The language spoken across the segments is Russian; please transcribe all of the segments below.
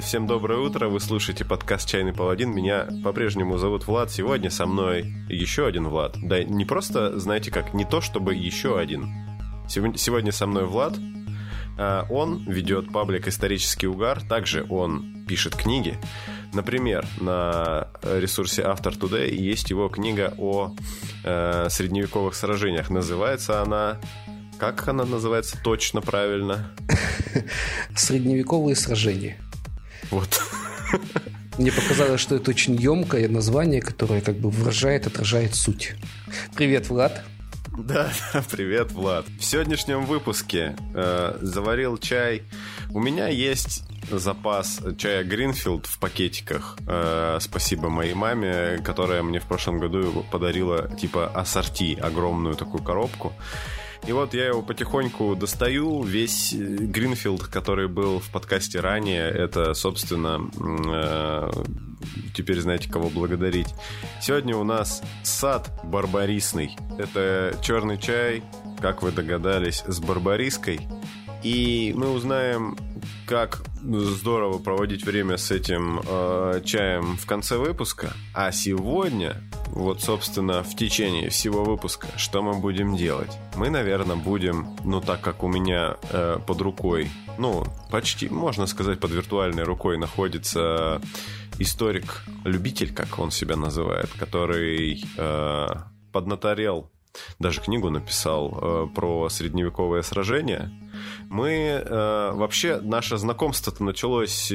Всем доброе утро, вы слушаете подкаст «Чайный паладин». Меня по-прежнему зовут Влад. Сегодня со мной еще один Влад. Да не просто, знаете как, не то чтобы еще один. Сегодня со мной Влад. Э, он ведет паблик «Исторический угар». Также он пишет книги. Например, на ресурсе Автор Today есть его книга о э, средневековых сражениях. Называется она как она называется точно правильно? Средневековые сражения. Вот. Мне показалось, что это очень емкое название, которое как бы выражает, отражает суть. Привет, Влад. Да, да, привет, Влад. В сегодняшнем выпуске э, заварил чай. У меня есть запас чая Гринфилд в пакетиках. Э, спасибо моей маме, которая мне в прошлом году подарила типа ассорти, огромную такую коробку. И вот я его потихоньку достаю. Весь э, Гринфилд, который был в подкасте ранее, это, собственно, э, теперь знаете, кого благодарить. Сегодня у нас сад барбарисный. Это черный чай, как вы догадались, с барбариской. И мы узнаем, как здорово проводить время с этим э, чаем в конце выпуска. А сегодня вот, собственно, в течение всего выпуска, что мы будем делать? Мы, наверное, будем, ну, так как у меня э, под рукой, ну, почти, можно сказать, под виртуальной рукой находится историк-любитель, как он себя называет, который э, поднаторел даже книгу написал э, про средневековые сражения. Мы э, вообще наше знакомство-то началось э,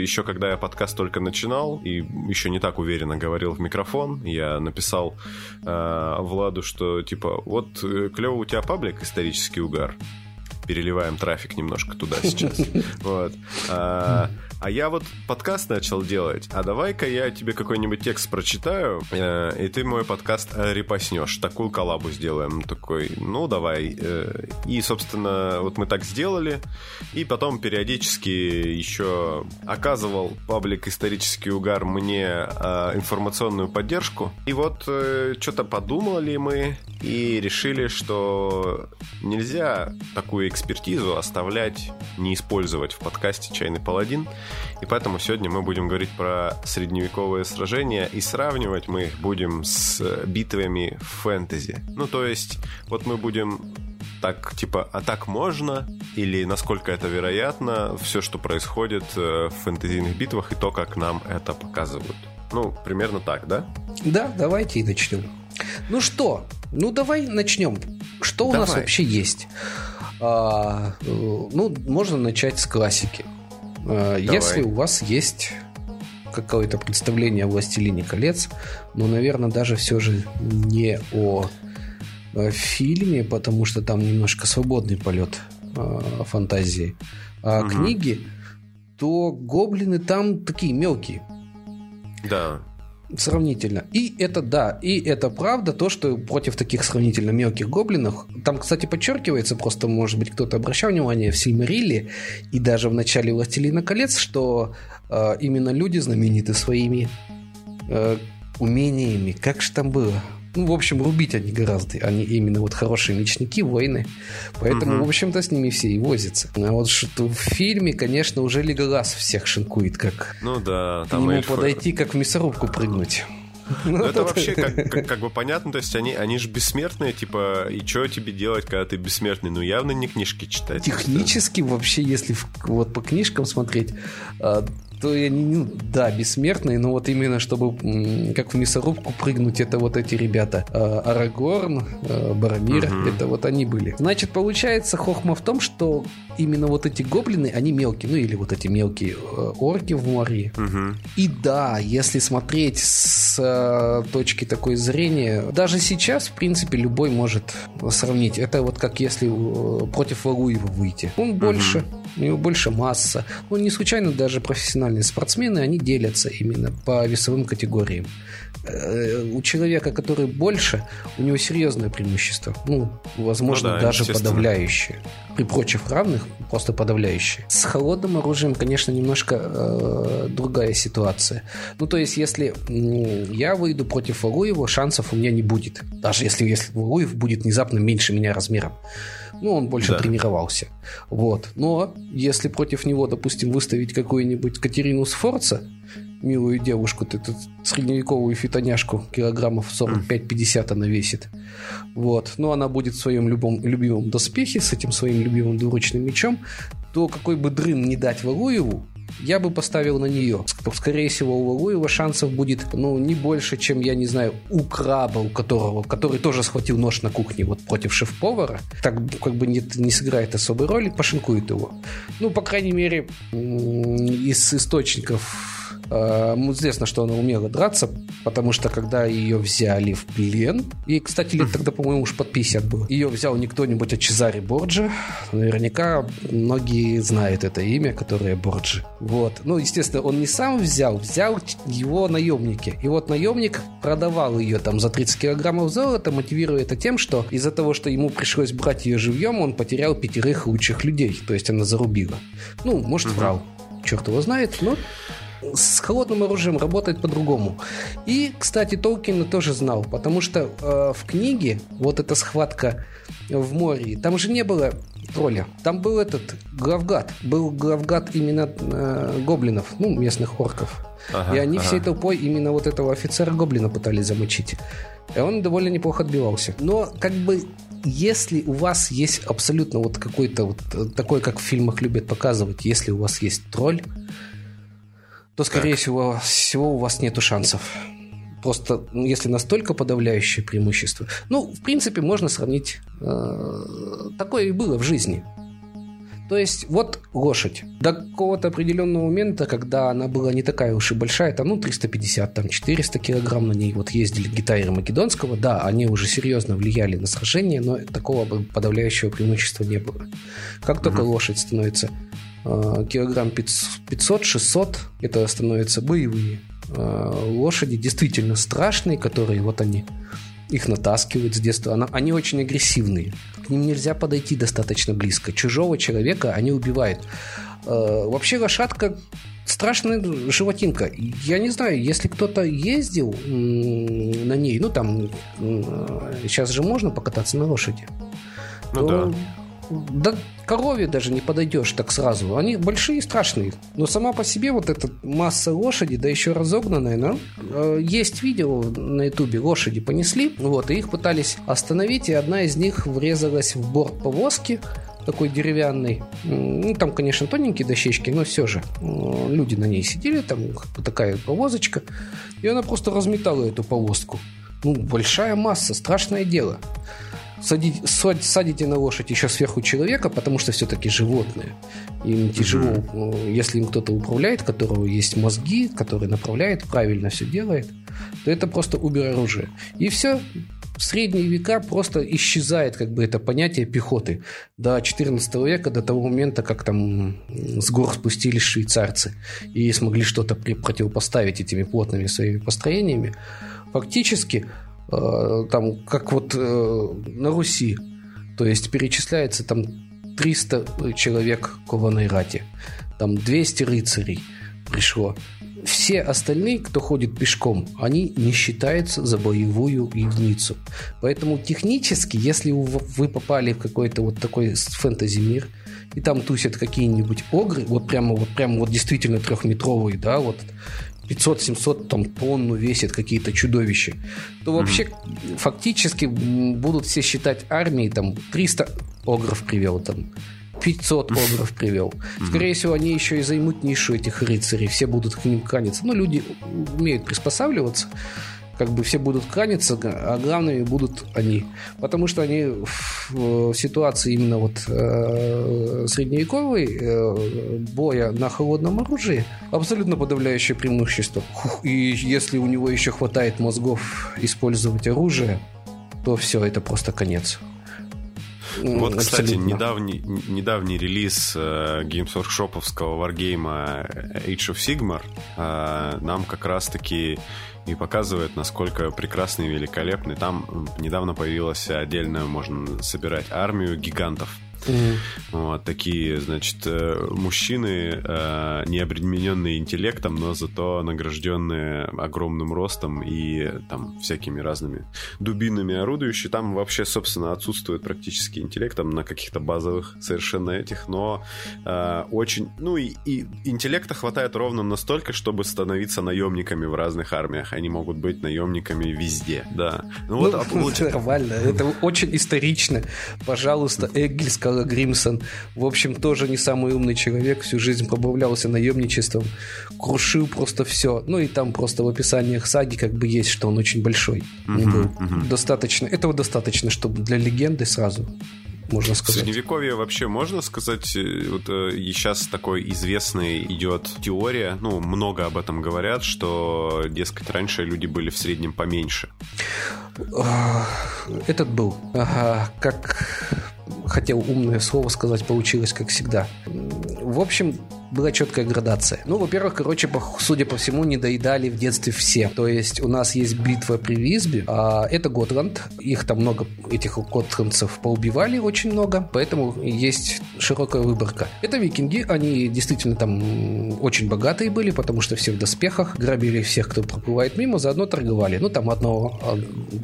еще когда я подкаст только начинал и еще не так уверенно говорил в микрофон. Я написал э, Владу, что типа вот э, клево у тебя паблик исторический угар переливаем трафик немножко туда сейчас. Вот. А, а я вот подкаст начал делать, а давай-ка я тебе какой-нибудь текст прочитаю, э, и ты мой подкаст репостнешь. Такую коллабу сделаем. Такой, ну давай. Э, и, собственно, вот мы так сделали. И потом периодически еще оказывал паблик «Исторический угар» мне э, информационную поддержку. И вот э, что-то подумали мы и решили, что нельзя такую экспертизу оставлять, не использовать в подкасте «Чайный паладин». И поэтому сегодня мы будем говорить про средневековые сражения, и сравнивать мы их будем с битвами в фэнтези. Ну, то есть, вот мы будем так, типа, а так можно? Или насколько это вероятно, все, что происходит э, в фэнтезийных битвах, и то, как нам это показывают. Ну, примерно так, да? Да, давайте и начнем. Ну что, ну давай начнем. Что у давай. нас вообще есть? А, э, ну, можно начать с классики. А, Давай. Если у вас есть какое-то представление о «Властелине колец», но, наверное, даже все же не о фильме, потому что там немножко свободный полет э, фантазии, а угу. книги, то гоблины там такие мелкие. Да сравнительно. И это да, и это правда, то, что против таких сравнительно мелких гоблинов, там, кстати, подчеркивается, просто, может быть, кто-то обращал внимание в Сильмарилле и даже в начале «Властелина колец», что э, именно люди знамениты своими э, умениями. Как же там было? Ну, в общем, рубить они гораздо. Они именно вот хорошие мечники, воины. Поэтому, угу. в общем-то, с ними все и возятся. А вот что в фильме, конечно, уже Леголас всех шинкует, как ну да, там к нему эльфы... подойти, как в мясорубку прыгнуть. Ну, это вообще как, как, как бы понятно, то есть они, они же бессмертные, типа, и что тебе делать, когда ты бессмертный? Ну, явно не книжки читать. Технически вообще, если вот по книжкам смотреть, то они, ну, да, бессмертные, но вот именно чтобы как в мясорубку прыгнуть, это вот эти ребята. А, Арагорн, а, Барамир, угу. это вот они были. Значит, получается хохма в том, что именно вот эти гоблины, они мелкие, ну или вот эти мелкие э, орки в море. Угу. И да, если смотреть с э, точки такой зрения, даже сейчас, в принципе, любой может сравнить. Это вот как если э, против Валуева выйти. Он больше, угу. У него больше масса. Он не случайно даже профессиональные спортсмены, они делятся именно по весовым категориям. Э, у человека, который больше, у него серьезное преимущество. Ну, возможно, ну да, даже подавляющее. При прочих равных просто подавляющее. С холодным оружием, конечно, немножко э, другая ситуация. Ну, то есть, если э, я выйду против Валуева, шансов у меня не будет. Даже если, если Валуев будет внезапно меньше меня размером. Ну, он больше да. тренировался. Вот. Но если против него, допустим, выставить какую-нибудь Катерину Сфорца, милую девушку, эту средневековую фитоняшку, килограммов 45-50 она весит. Вот. Но она будет в своем любом, любимом доспехе, с этим своим любимым двуручным мечом, то какой бы дрын не дать Валуеву, я бы поставил на нее. Скорее всего, у Валуева шансов будет, ну, не больше, чем, я не знаю, у краба, у которого, который тоже схватил нож на кухне вот против шеф-повара. Так как бы не, не сыграет особой роли, пошинкует его. Ну, по крайней мере, из источников известно, что она умела драться, потому что когда ее взяли в плен, и, кстати, лет тогда, по-моему, уж под 50 было, ее взял не кто-нибудь, а Чезаре Борджи. Наверняка многие знают это имя, которое Борджи. Вот. Ну, естественно, он не сам взял, взял его наемники. И вот наемник продавал ее там за 30 килограммов золота, мотивируя это тем, что из-за того, что ему пришлось брать ее живьем, он потерял пятерых лучших людей. То есть она зарубила. Ну, может, врал. Черт его знает, но с холодным оружием работает по-другому. И, кстати, Толкин тоже знал, потому что э, в книге вот эта схватка в море, там же не было тролля. Там был этот главгад. Был главгад именно э, гоблинов, ну, местных орков. Ага, и они ага. всей толпой именно вот этого офицера гоблина пытались замочить. И он довольно неплохо отбивался. Но как бы если у вас есть абсолютно вот какой-то вот э, такой, как в фильмах любят показывать, если у вас есть тролль, то, скорее всего, всего у вас нету шансов. Просто, ну, если настолько подавляющее преимущество. Ну, в принципе, можно сравнить. Э, такое и было в жизни. То есть, вот лошадь. До какого-то определенного момента, когда она была не такая уж и большая, там, ну, 350, там, 400 килограмм на ней, вот ездили гитары Македонского, да, они уже серьезно влияли на сражение, но такого подавляющего преимущества не было. Как только угу. лошадь становится килограмм 500-600, это становятся боевые э, лошади, действительно страшные, которые вот они их натаскивают с детства. Они очень агрессивные. К ним нельзя подойти достаточно близко. Чужого человека они убивают. Э, вообще лошадка страшная животинка. Я не знаю, если кто-то ездил на ней, ну там сейчас же можно покататься на лошади. Ну то да да корове даже не подойдешь так сразу. Они большие и страшные. Но сама по себе вот эта масса лошади, да еще разогнанная, ну, э, есть видео на ютубе, лошади понесли, вот, и их пытались остановить, и одна из них врезалась в борт повозки, такой деревянный. Ну, там, конечно, тоненькие дощечки, но все же. Э, люди на ней сидели, там такая повозочка. И она просто разметала эту повозку. Ну, большая масса, страшное дело садить, садите на лошадь еще сверху человека, потому что все-таки животные. Им тяжело, mm-hmm. если им кто-то управляет, которого есть мозги, который направляет, правильно все делает, то это просто убер оружие. И все, в средние века просто исчезает как бы это понятие пехоты. До 14 века, до того момента, как там с гор спустились швейцарцы и смогли что-то противопоставить этими плотными своими построениями, фактически там, как вот э, на Руси, то есть перечисляется там 300 человек кованой рати, там 200 рыцарей пришло. Все остальные, кто ходит пешком, они не считаются за боевую единицу. Поэтому технически, если вы попали в какой-то вот такой фэнтези-мир, и там тусят какие-нибудь огры, вот прямо вот прямо вот действительно трехметровые, да, вот 500-700 там тонну весит какие-то чудовища, то вообще mm-hmm. фактически будут все считать армией там 300 огров привел там 500 огров привел. Скорее всего, они еще и займут нишу этих рыцарей, все будут к ним кланяться. Но люди умеют приспосабливаться как бы все будут кланяться, а главными будут они. Потому что они в ситуации именно вот э, средневековой э, боя на холодном оружии абсолютно подавляющее преимущество. И если у него еще хватает мозгов использовать оружие, то все, это просто конец. Вот, кстати, недавний, недавний релиз э, Games Workshop'овского варгейма Age of Sigmar э, нам как раз-таки и показывает, насколько прекрасный и великолепный. Там недавно появилась отдельно, можно собирать армию гигантов. Mm. Вот такие, значит, э, мужчины, э, не обремененные интеллектом, но зато награжденные огромным ростом и там всякими разными дубинами орудующие. Там вообще, собственно, отсутствует практически интеллект, там на каких-то базовых совершенно этих, но э, очень... Ну и, и интеллекта хватает ровно настолько, чтобы становиться наемниками в разных армиях. Они могут быть наемниками везде, да. Ну, вот, ну, а получается... Нормально, это очень исторично. Пожалуйста, Эггель сказал Гримсон. В общем, тоже не самый умный человек, всю жизнь пробавлялся наемничеством, крушил просто все. Ну и там просто в описаниях саги как бы есть, что он очень большой. Uh-huh, был. Uh-huh. Достаточно, этого достаточно, чтобы для легенды сразу можно сказать. Средневековье вообще можно сказать, э, вот э, сейчас такой известный идет теория, ну, много об этом говорят, что, дескать, раньше люди были в среднем поменьше. Этот был, ага, как хотел умное слово сказать, получилось как всегда. В общем, была четкая градация. Ну, во-первых, короче, судя по всему, не доедали в детстве все. То есть у нас есть битва при Висбе, а это Готланд. Их там много, этих готландцев поубивали очень много, поэтому есть широкая выборка. Это викинги, они действительно там очень богатые были, потому что все в доспехах, грабили всех, кто проплывает мимо, заодно торговали. Ну, там одного а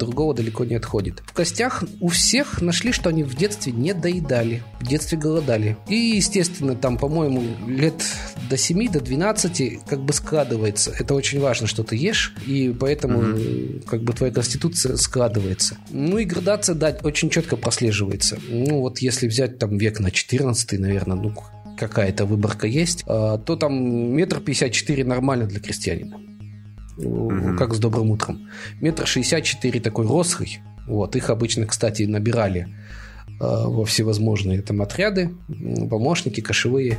другого далеко не отходит. В костях у всех нашли, что они в детстве не доедали, в детстве голодали. И, естественно, там, по-моему, лет до 7, до 12 как бы складывается. Это очень важно, что ты ешь, и поэтому угу. как бы твоя конституция складывается. Ну и градация, да, очень четко прослеживается. Ну вот если взять там век на 14, наверное, ну какая-то выборка есть, а, то там метр пятьдесят четыре нормально для крестьянина. Угу. Как с добрым утром. Метр шестьдесят четыре такой рослый. Вот, их обычно, кстати, набирали Э, во всевозможные там отряды, помощники, кошевые.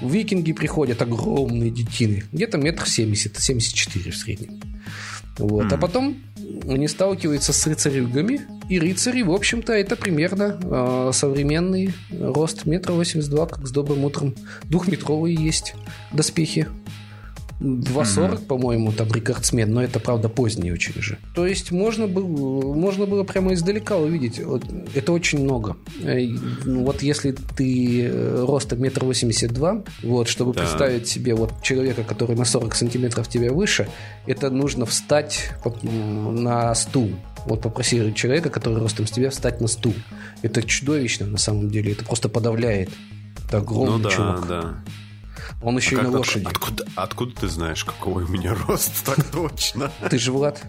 Викинги приходят, огромные детины, где-то метр семьдесят, семьдесят четыре в среднем. Вот. Mm. А потом они сталкиваются с рыцарюгами, и рыцари, в общем-то, это примерно э, современный рост метра восемьдесят два, как с добрым утром. Двухметровые есть доспехи 2.40, mm-hmm. по-моему, там рекордсмен, но это, правда, поздний очень уже. То есть можно было, можно было прямо издалека увидеть. Это очень много. Ну, вот если ты э, роста метр восемьдесят два, вот, чтобы да. представить себе вот человека, который на 40 сантиметров тебя выше, это нужно встать на стул. Вот попроси человека, который ростом с тебя, встать на стул. Это чудовищно на самом деле. Это просто подавляет. Это огромный ну, да, чувак. Да. Он еще а и на лошади. Откуда, откуда ты знаешь, какой у меня рост? Так точно. Ты же Влад?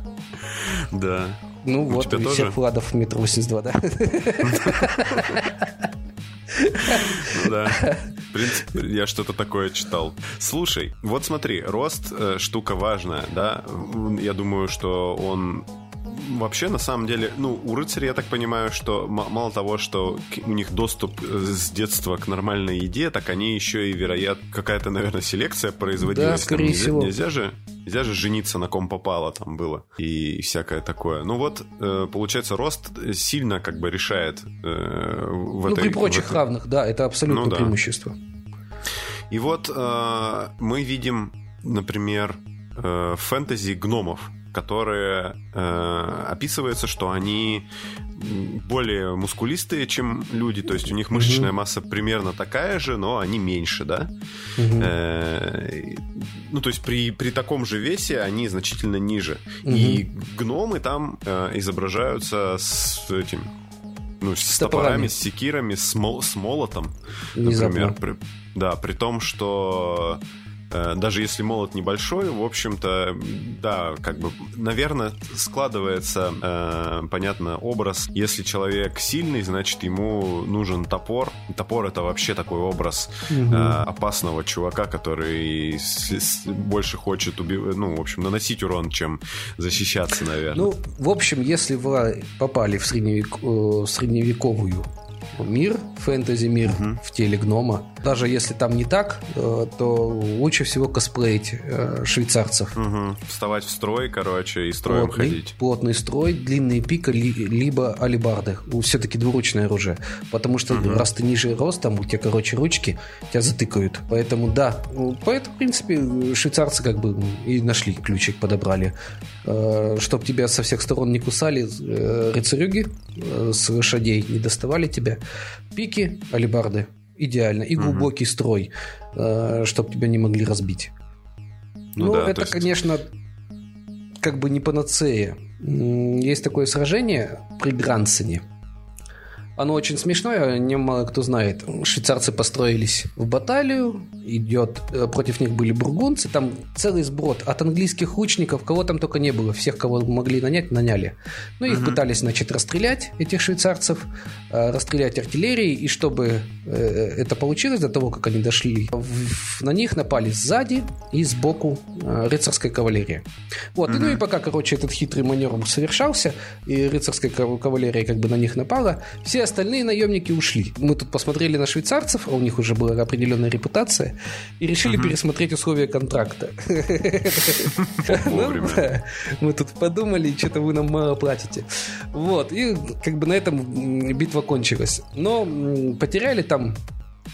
Да. Ну у вот, у тоже? всех Владов метр восемьдесят два, да? Ну да. В принципе, я что-то такое читал. Слушай, вот смотри, рост э, штука важная, да? Я думаю, что он вообще, на самом деле, ну, у рыцарей, я так понимаю, что мало того, что у них доступ э, с детства к нормальной еде, так они еще и, вероятно, какая-то, наверное, селекция производилась. Да, скорее там, всего. Нельзя же, нельзя же жениться на ком попало там было и всякое такое. Ну вот, э, получается, рост сильно как бы решает э, в ну, этой... при прочих этой... равных, да, это абсолютно ну, да. преимущество. И вот э, мы видим, например, э, фэнтези гномов которые э, описывается, что они более мускулистые, чем люди, то есть у них мышечная mm-hmm. масса примерно такая же, но они меньше, да. Mm-hmm. Э, ну, то есть при, при таком же весе они значительно ниже. Mm-hmm. И гномы там э, изображаются с этим ну, с, с топорами, с секирами, с, мол, с молотом, например. При, да, при том, что даже если молот небольшой, в общем-то, да, как бы, наверное, складывается, э, понятно, образ. Если человек сильный, значит, ему нужен топор. Топор это вообще такой образ угу. э, опасного чувака, который с, с, больше хочет убивать, ну, в общем, наносить урон, чем защищаться, наверное. Ну, в общем, если вы попали в, средневек... Э, средневековую мир, фэнтези-мир угу. в теле гнома. Даже если там не так, э, то лучше всего косплеить э, швейцарцев. Угу. Вставать в строй, короче, и строем плотный, ходить. Плотный строй, длинные пика, либо алибарды. Все-таки двуручное оружие. Потому что угу. раз ты ниже ростом, у тебя, короче, ручки, тебя затыкают. Поэтому, да. Поэтому, в принципе, швейцарцы как бы и нашли ключик, подобрали. э, чтобы тебя со всех сторон не кусали рыцарюги с лошадей, не доставали тебя. Пики, алибарды, идеально. И глубокий угу. строй, э, чтобы тебя не могли разбить. Ну, ну да, это, есть... конечно, как бы не панацея. Есть такое сражение при Грансене – оно очень смешное, немало кто знает. Швейцарцы построились в баталию, идет, э, против них были бургунцы, там целый сброд от английских лучников, кого там только не было, всех, кого могли нанять, наняли. Ну, их угу. пытались, значит, расстрелять, этих швейцарцев, э, расстрелять артиллерией, и чтобы э, это получилось, до того, как они дошли, на них напали сзади и сбоку рыцарская кавалерия. Вот, угу. и, ну и пока, короче, этот хитрый маневр совершался, и рыцарская кавалерия как бы на них напала, все остальные наемники ушли. Мы тут посмотрели на швейцарцев, а у них уже была определенная репутация, и решили угу. пересмотреть условия контракта. Ну мы тут подумали, что-то вы нам мало платите. Вот, и как бы на этом битва кончилась. Но потеряли там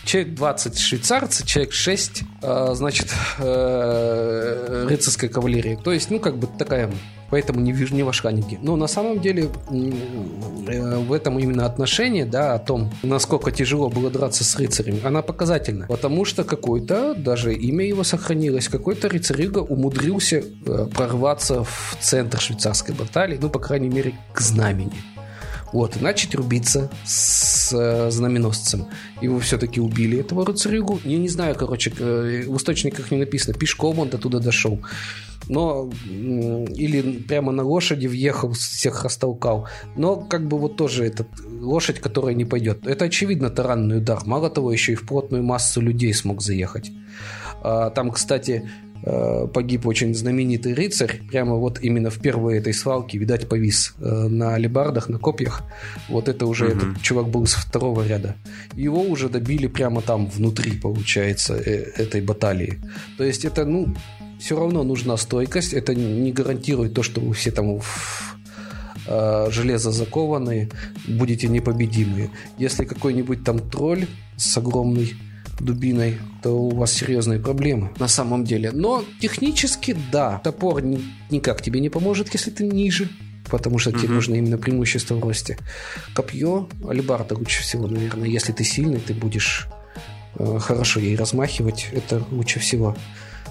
человек 20 швейцарцы, человек 6, а, значит, э, рыцарской кавалерии. То есть, ну, как бы такая поэтому не вижу не в Ашханике. Но на самом деле э, в этом именно отношении, да, о том, насколько тяжело было драться с рыцарями, она показательна. Потому что какой-то, даже имя его сохранилось, какой-то рыцарюга умудрился э, прорваться в центр швейцарской баталии, ну, по крайней мере, к знамени. Вот, и начать рубиться с э, знаменосцем. Его все-таки убили, этого рыцарюгу. Я не знаю, короче, э, в источниках не написано, пешком он до туда дошел но или прямо на лошади въехал, всех растолкал. Но как бы вот тоже этот лошадь, которая не пойдет. Это очевидно таранный удар. Мало того, еще и в плотную массу людей смог заехать. А, там, кстати, погиб очень знаменитый рыцарь, прямо вот именно в первой этой свалке, видать, повис э, на алебардах, на копьях. Вот это уже угу. этот чувак был с второго ряда. Его уже добили прямо там внутри, получается, э, этой баталии. То есть это, ну, все равно нужна стойкость. Это не гарантирует то, что вы все там в э, железо закованные, будете непобедимые. Если какой-нибудь там тролль с огромной дубиной, то у вас серьезные проблемы на самом деле. Но технически, да, топор ни, никак тебе не поможет, если ты ниже, потому что тебе нужно именно преимущество в росте. Копье, алибарда лучше всего, наверное. Если ты сильный, ты будешь э, хорошо ей размахивать, это лучше всего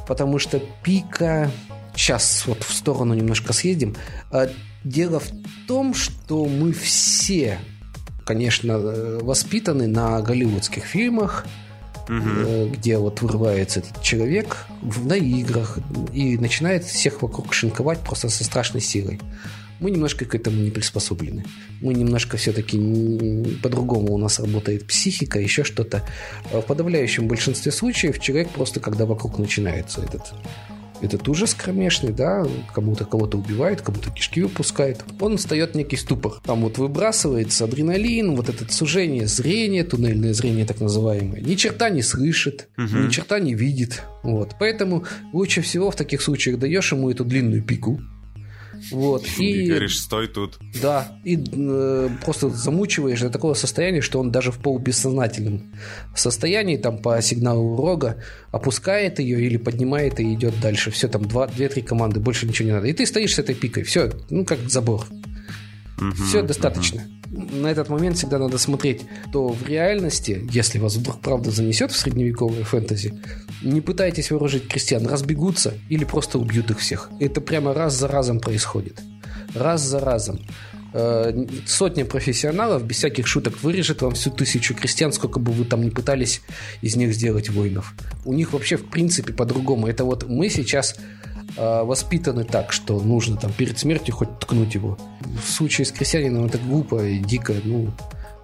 потому что пика... Сейчас вот в сторону немножко съездим. А, дело в том, что мы все, конечно, э, воспитаны на голливудских фильмах, угу. где вот вырывается этот человек на играх и начинает всех вокруг шинковать просто со страшной силой мы немножко к этому не приспособлены. Мы немножко все-таки по-другому у нас работает психика, еще что-то. В подавляющем большинстве случаев человек просто, когда вокруг начинается этот этот ужас кромешный, да, кому-то кого-то убивает, кому-то кишки выпускает, он встает некий ступор. Там вот выбрасывается адреналин, вот это сужение зрения, туннельное зрение так называемое, ни черта не слышит, угу. ни черта не видит. Вот. Поэтому лучше всего в таких случаях даешь ему эту длинную пику, вот. И, и говоришь, стой тут. Да, и э, просто замучиваешь до такого состояния, что он даже в полубессознательном состоянии, там по сигналу рога, опускает ее или поднимает и идет дальше. Все, там две-три команды, больше ничего не надо. И ты стоишь с этой пикой, все, ну как забор. Угу, все достаточно. Угу на этот момент всегда надо смотреть, то в реальности, если вас вдруг правда занесет в средневековое фэнтези, не пытайтесь вооружить крестьян, разбегутся или просто убьют их всех. Это прямо раз за разом происходит. Раз за разом. Э, сотня профессионалов без всяких шуток вырежет вам всю тысячу крестьян, сколько бы вы там ни пытались из них сделать воинов. У них вообще в принципе по-другому. Это вот мы сейчас воспитаны так, что нужно там перед смертью хоть ткнуть его. В случае с крестьянином это глупо и дико, ну,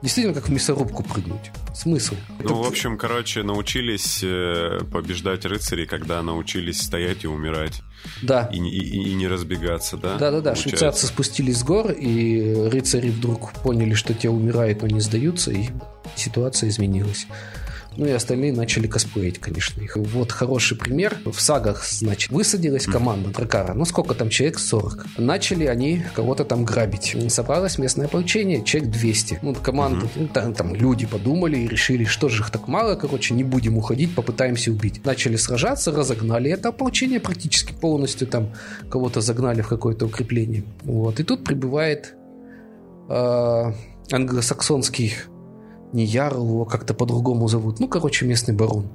действительно как в мясорубку прыгнуть. Смысл? Ну, это... в общем, короче, научились э, побеждать рыцарей, когда научились стоять и умирать. Да. И, и, и не разбегаться, да? Да-да-да. Швейцарцы спустились с гор, и рыцари вдруг поняли, что те умирают, но не сдаются, и ситуация изменилась. Ну и остальные начали косплеить, конечно, их. Вот хороший пример. В сагах, значит, высадилась команда Дракара. Ну сколько там человек? 40. Начали они кого-то там грабить. Собралось местное ополчение, человек 200. Ну, команда, mm-hmm. там, там люди подумали и решили, что же их так мало, короче, не будем уходить, попытаемся убить. Начали сражаться, разогнали это ополчение практически полностью там кого-то загнали в какое-то укрепление. Вот. И тут прибывает э, англосаксонский не Ярл, его как-то по-другому зовут. Ну, короче, местный барон.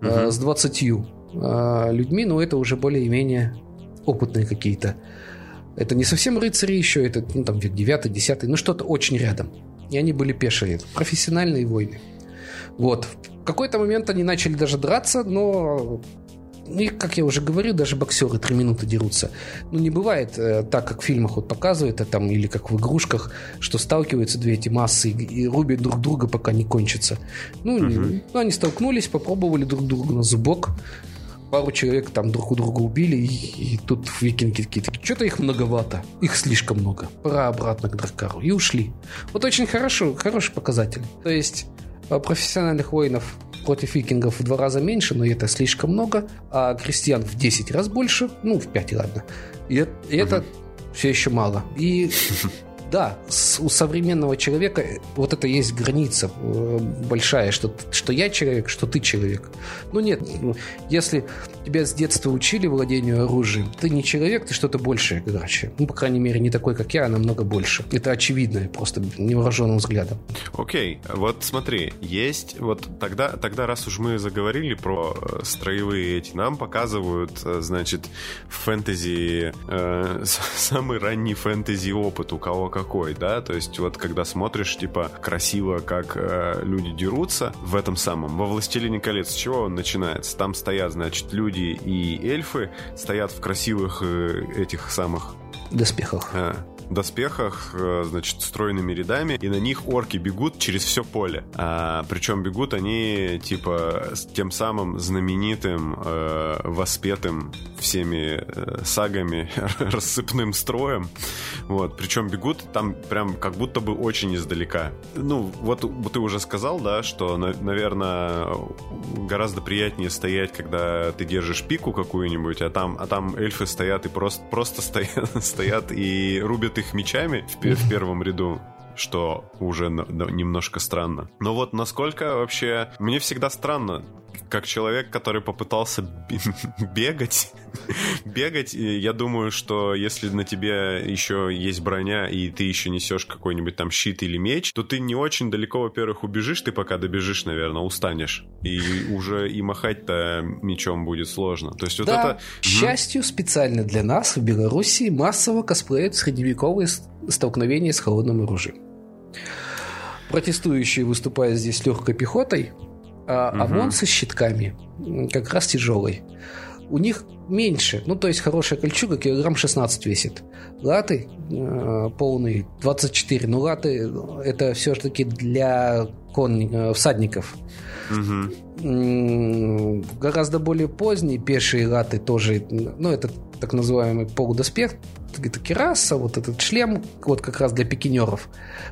Угу. Э, с 20 э, людьми, но это уже более-менее опытные какие-то. Это не совсем рыцари еще, это ну, там век 9 10 ну что-то очень рядом. И они были пешие, профессиональные войны. Вот. В какой-то момент они начали даже драться, но и, как я уже говорил, даже боксеры три минуты дерутся. Ну, не бывает э, так, как в фильмах вот показывают, а там, или как в игрушках, что сталкиваются две эти массы и, и рубят друг друга, пока не кончится. Ну, угу. не, ну, они столкнулись, попробовали друг друга на зубок, пару человек там друг у друга убили, и, и тут викинги такие, что-то их многовато, их слишком много, пора обратно к Дракару, и ушли. Вот очень хорошо, хороший показатель. То есть профессиональных воинов против викингов в два раза меньше, но это слишком много, а крестьян в 10 раз больше, ну, в 5, ладно. И, и это угу. все еще мало. И да, у современного человека вот это есть граница э, большая, что, что я человек, что ты человек. Ну нет, ну, если тебя с детства учили владению оружием, ты не человек, ты что-то большее, короче. Ну, по крайней мере, не такой, как я, а намного больше. Это очевидно, просто невооруженным взглядом. Окей, okay. вот смотри, есть, вот тогда, тогда раз уж мы заговорили про э, строевые эти, нам показывают, э, значит, фэнтези, э, самый ранний фэнтези опыт, у кого как какой, да, то есть вот когда смотришь, типа, красиво, как э, люди дерутся в этом самом, во «Властелине колец», с чего он начинается? Там стоят, значит, люди и эльфы, стоят в красивых э, этих самых... Доспехах. Э, доспехах, э, значит, стройными рядами, и на них орки бегут через все поле. А, причем бегут они, типа, с тем самым знаменитым, э, воспетым всеми э, сагами рассыпным строем. Вот, причем бегут там прям как будто бы очень издалека. Ну, вот ты уже сказал, да, что, наверное, гораздо приятнее стоять, когда ты держишь пику какую-нибудь, а там, а там эльфы стоят и просто, просто стоят, стоят и рубят их мечами в, в первом ряду что уже немножко странно. Но вот насколько вообще... Мне всегда странно, как человек, который попытался бегать, бегать, я думаю, что если на тебе еще есть броня, и ты еще несешь какой-нибудь там щит или меч, то ты не очень далеко, во-первых, убежишь, ты пока добежишь, наверное, устанешь. И уже и махать-то мечом будет сложно. То есть вот да, это... к счастью, специально для нас в Беларуси массово косплеят средневековые столкновения с холодным оружием. Протестующие выступают здесь легкой пехотой, а угу. ОМОН со щитками как раз тяжелый. У них меньше, ну то есть хорошая кольчуга килограмм 16 весит. Латы э, полные 24, но латы это все-таки для кон, э, всадников. Угу. Гораздо более поздние пешие латы тоже, ну это так называемый полудоспех, это кераса, вот этот шлем, вот как раз для пикинеров,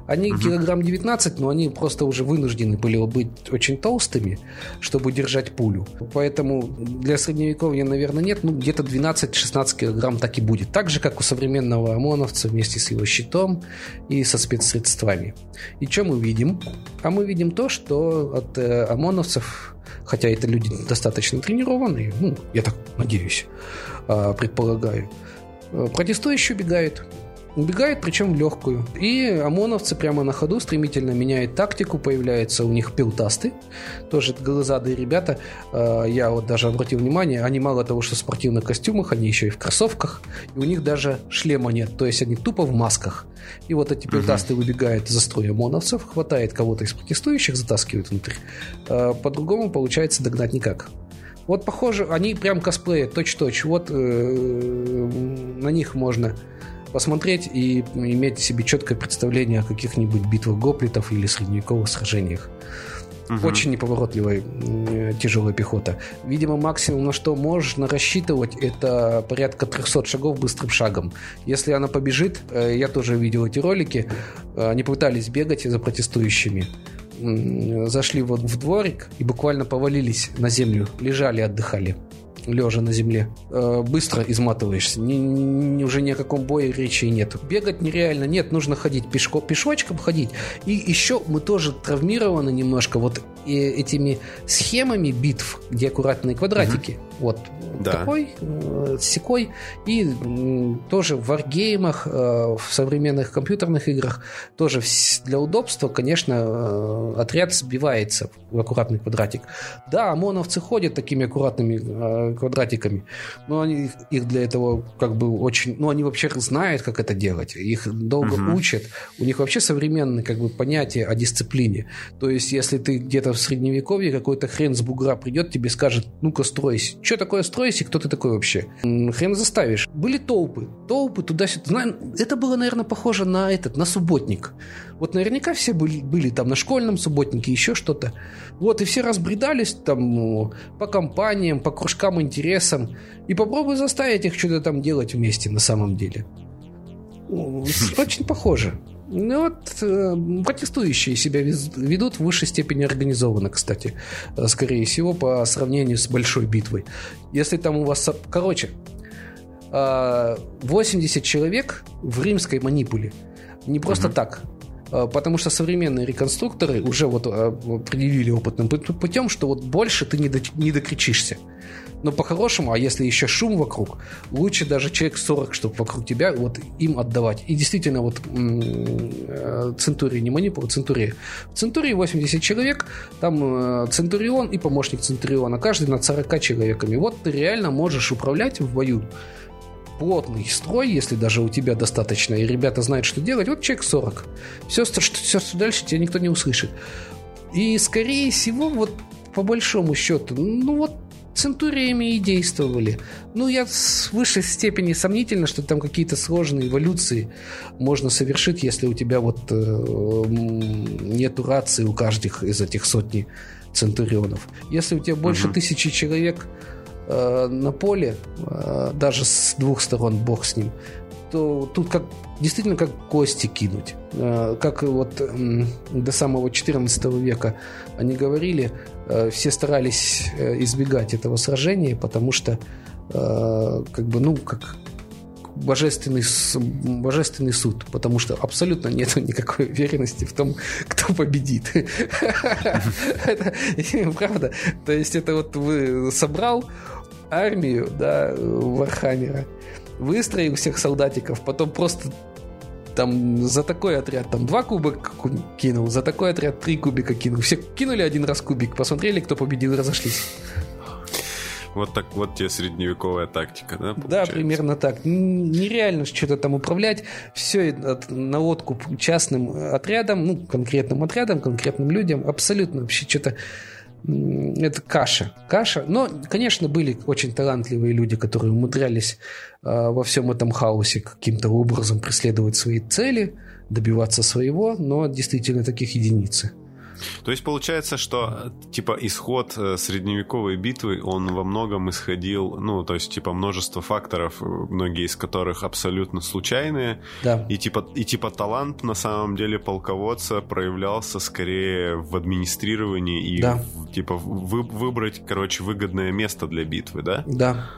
они угу. килограмм 19, но они просто уже вынуждены были быть очень толстыми, чтобы держать пулю. Поэтому для средневековья, наверное, нет, ну где-то 12-16 килограмм так и будет. Так же, как у современного ОМОНовца вместе с его щитом и со спецсредствами. И что мы видим? А мы видим то, что от э, ОМОНовцев хотя это люди достаточно тренированные, ну, я так надеюсь, предполагаю, Э, протестующие убегают. Убегают, причем в легкую. И ОМОНовцы прямо на ходу стремительно меняют тактику. Появляются у них пилтасты. Тоже глазадые ребята. Э, я вот даже обратил внимание, они мало того, что в спортивных костюмах, они еще и в кроссовках. И у них даже шлема нет. То есть они тупо в масках. И вот эти пилтасты угу. выбегают за строй ОМОНовцев, хватает кого-то из протестующих, затаскивают внутрь. Э, по-другому получается догнать никак. Вот похоже, они прям косплеят точь-точь. Вот э, на них можно посмотреть и иметь себе четкое представление о каких-нибудь битвах гоплитов или средневековых сражениях. Угу. Очень неповоротливая э, тяжелая пехота. Видимо, максимум, на что можно рассчитывать, это порядка 300 шагов быстрым шагом. Если она побежит, э, я тоже видел эти ролики, э, они пытались бегать за протестующими зашли вот в дворик и буквально повалились на землю, лежали, отдыхали лежа на земле. Э, быстро изматываешься. Ни, ни, уже ни о каком бое речи нет. Бегать нереально. Нет, нужно ходить пешко, пешочком ходить. И еще мы тоже травмированы немножко вот этими схемами битв, где аккуратные квадратики. Угу. Вот да. такой, э, секой. И э, тоже в варгеймах, э, в современных компьютерных играх тоже для удобства, конечно, э, отряд сбивается в аккуратный квадратик. Да, ОМОНовцы ходят такими аккуратными э, квадратиками, но они их для этого как бы очень... Ну, они вообще знают, как это делать. Их долго угу. учат. У них вообще современное как бы понятие о дисциплине. То есть, если ты где-то в средневековье, какой-то хрен с бугра придет, тебе скажет, ну-ка, стройся. Что такое стройся? Кто ты такой вообще? Хрен заставишь. Были толпы. Толпы туда-сюда. Это было, наверное, похоже на этот, на субботник. Вот наверняка все были, были там на школьном субботнике, еще что-то. Вот, и все разбредались там по компаниям, по кружкам интересам. И попробуй заставить их что-то там делать вместе на самом деле. Очень похоже. Ну вот, э, протестующие себя ведут в высшей степени организованно, кстати, э, скорее всего, по сравнению с большой битвой. Если там у вас... Короче, 80 э, человек в римской манипуле. Не просто угу. так. Потому что современные реконструкторы уже вот предъявили опытным путем, что вот больше ты не, до, не докричишься. Но по-хорошему, а если еще шум вокруг, лучше даже человек 40, чтобы вокруг тебя вот им отдавать. И действительно, вот э, Центурии, не манипула, Центурия. В Центурии 80 человек, там э, Центурион и помощник Центуриона, каждый над 40 человеками. Вот ты реально можешь управлять в бою плотный строй, если даже у тебя достаточно, и ребята знают, что делать, вот человек 40. Все, что, все, что дальше тебя никто не услышит. И, скорее всего, вот по большому счету, ну вот центуриями и действовали. Ну, я в высшей степени сомнительно, что там какие-то сложные эволюции можно совершить, если у тебя вот э, нету рации у каждых из этих сотни центурионов. Если у тебя больше угу. тысячи человек э, на поле, э, даже с двух сторон, бог с ним, то тут как действительно как кости кинуть. Э, как вот до самого 14 века они говорили, все старались э, избегать этого сражения, потому что как бы, ну, как божественный, божественный суд, потому что абсолютно нет никакой уверенности в том, кто победит. Правда. То есть это вот ты собрал армию, да, Warhammer а, выстроил всех солдатиков, потом просто там за такой отряд там два кубика кинул, за такой отряд три кубика кинул. Все кинули один раз кубик, посмотрели, кто победил разошлись. Вот так вот тебе средневековая тактика, да? Получается? Да, примерно так. Нереально что-то там управлять. Все на откуп частным отрядам, ну, конкретным отрядам, конкретным людям. Абсолютно вообще что-то это каша. Каша. Но, конечно, были очень талантливые люди, которые умудрялись э, во всем этом хаосе каким-то образом преследовать свои цели, добиваться своего, но действительно таких единицы. То есть получается, что типа исход э, средневековой битвы, он во многом исходил, ну, то есть типа множество факторов, многие из которых абсолютно случайные. Да. И типа, и типа талант на самом деле полководца проявлялся скорее в администрировании и да. в, типа вы, выбрать, короче, выгодное место для битвы, да? Да.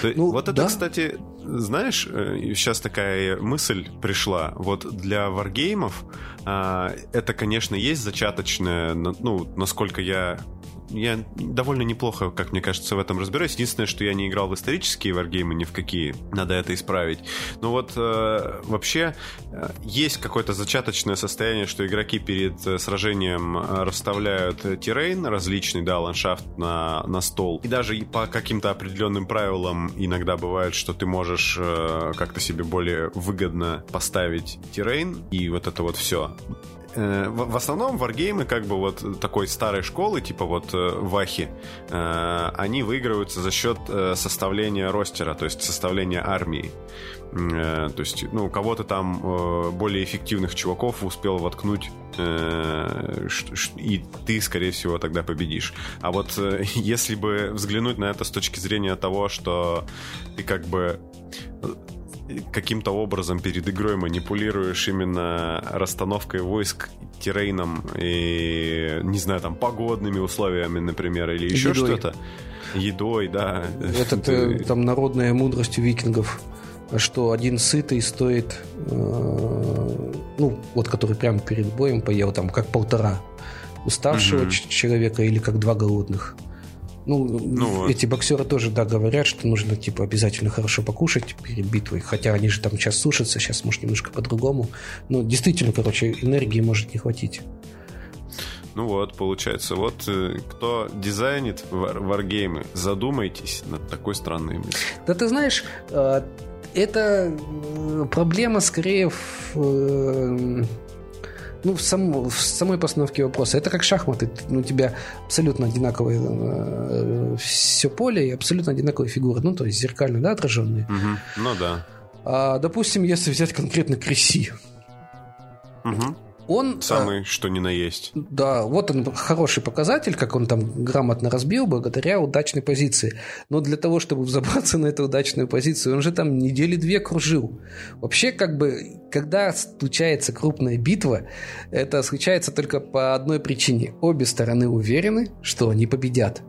То, ну, вот это, да. кстати, знаешь, сейчас э, такая мысль пришла. Вот для варгеймов а, это, конечно, есть зачаточное, ну, насколько я я довольно неплохо, как мне кажется, в этом разбираюсь. Единственное, что я не играл в исторические варгеймы ни в какие. Надо это исправить. Но вот э, вообще э, есть какое-то зачаточное состояние, что игроки перед э, сражением э, расставляют террейн различный, да, ландшафт на, на стол. И даже по каким-то определенным правилам иногда бывает, что ты можешь э, как-то себе более выгодно поставить террейн и вот это вот все. Э, в основном варгеймы как бы вот такой старой школы, типа вот э, Вахи, э, они выигрываются за счет составления ростера, то есть составления армии. То есть, ну, кого-то там более эффективных чуваков успел воткнуть, и ты, скорее всего, тогда победишь. А вот если бы взглянуть на это с точки зрения того, что ты как бы каким-то образом перед игрой манипулируешь именно расстановкой войск, террейном и, не знаю, там, погодными условиями, например, или еще Едой. что-то. Едой, да. Это Ты... там народная мудрость у викингов что один сытый стоит, э, ну, вот который прямо перед боем поел, там, как полтора уставшего угу. человека или как два голодных. Ну, ну эти боксеры тоже, да, говорят, что нужно, типа, обязательно хорошо покушать перед битвой, хотя они же там сейчас сушатся, сейчас, может, немножко по-другому. Но действительно, короче, энергии может не хватить. Ну вот, получается, вот э, кто дизайнит варгеймы, задумайтесь над такой странной мыслью. Да ты знаешь, э, это э, проблема скорее в ну, в, сам, в самой постановке вопроса. Это как шахматы. Ну, у тебя абсолютно одинаковое э, все поле и абсолютно одинаковые фигуры. Ну, то есть зеркально, да, отраженные. Угу. Ну да. А, допустим, если взять конкретно Креси. Угу. Он, э, Самый, а, что ни на есть. Да, вот он хороший показатель, как он там грамотно разбил благодаря удачной позиции. Но для того, чтобы взобраться на эту удачную позицию, он же там недели две кружил. Вообще, как бы, когда случается крупная битва, это случается только по одной причине. Обе стороны уверены, что они победят.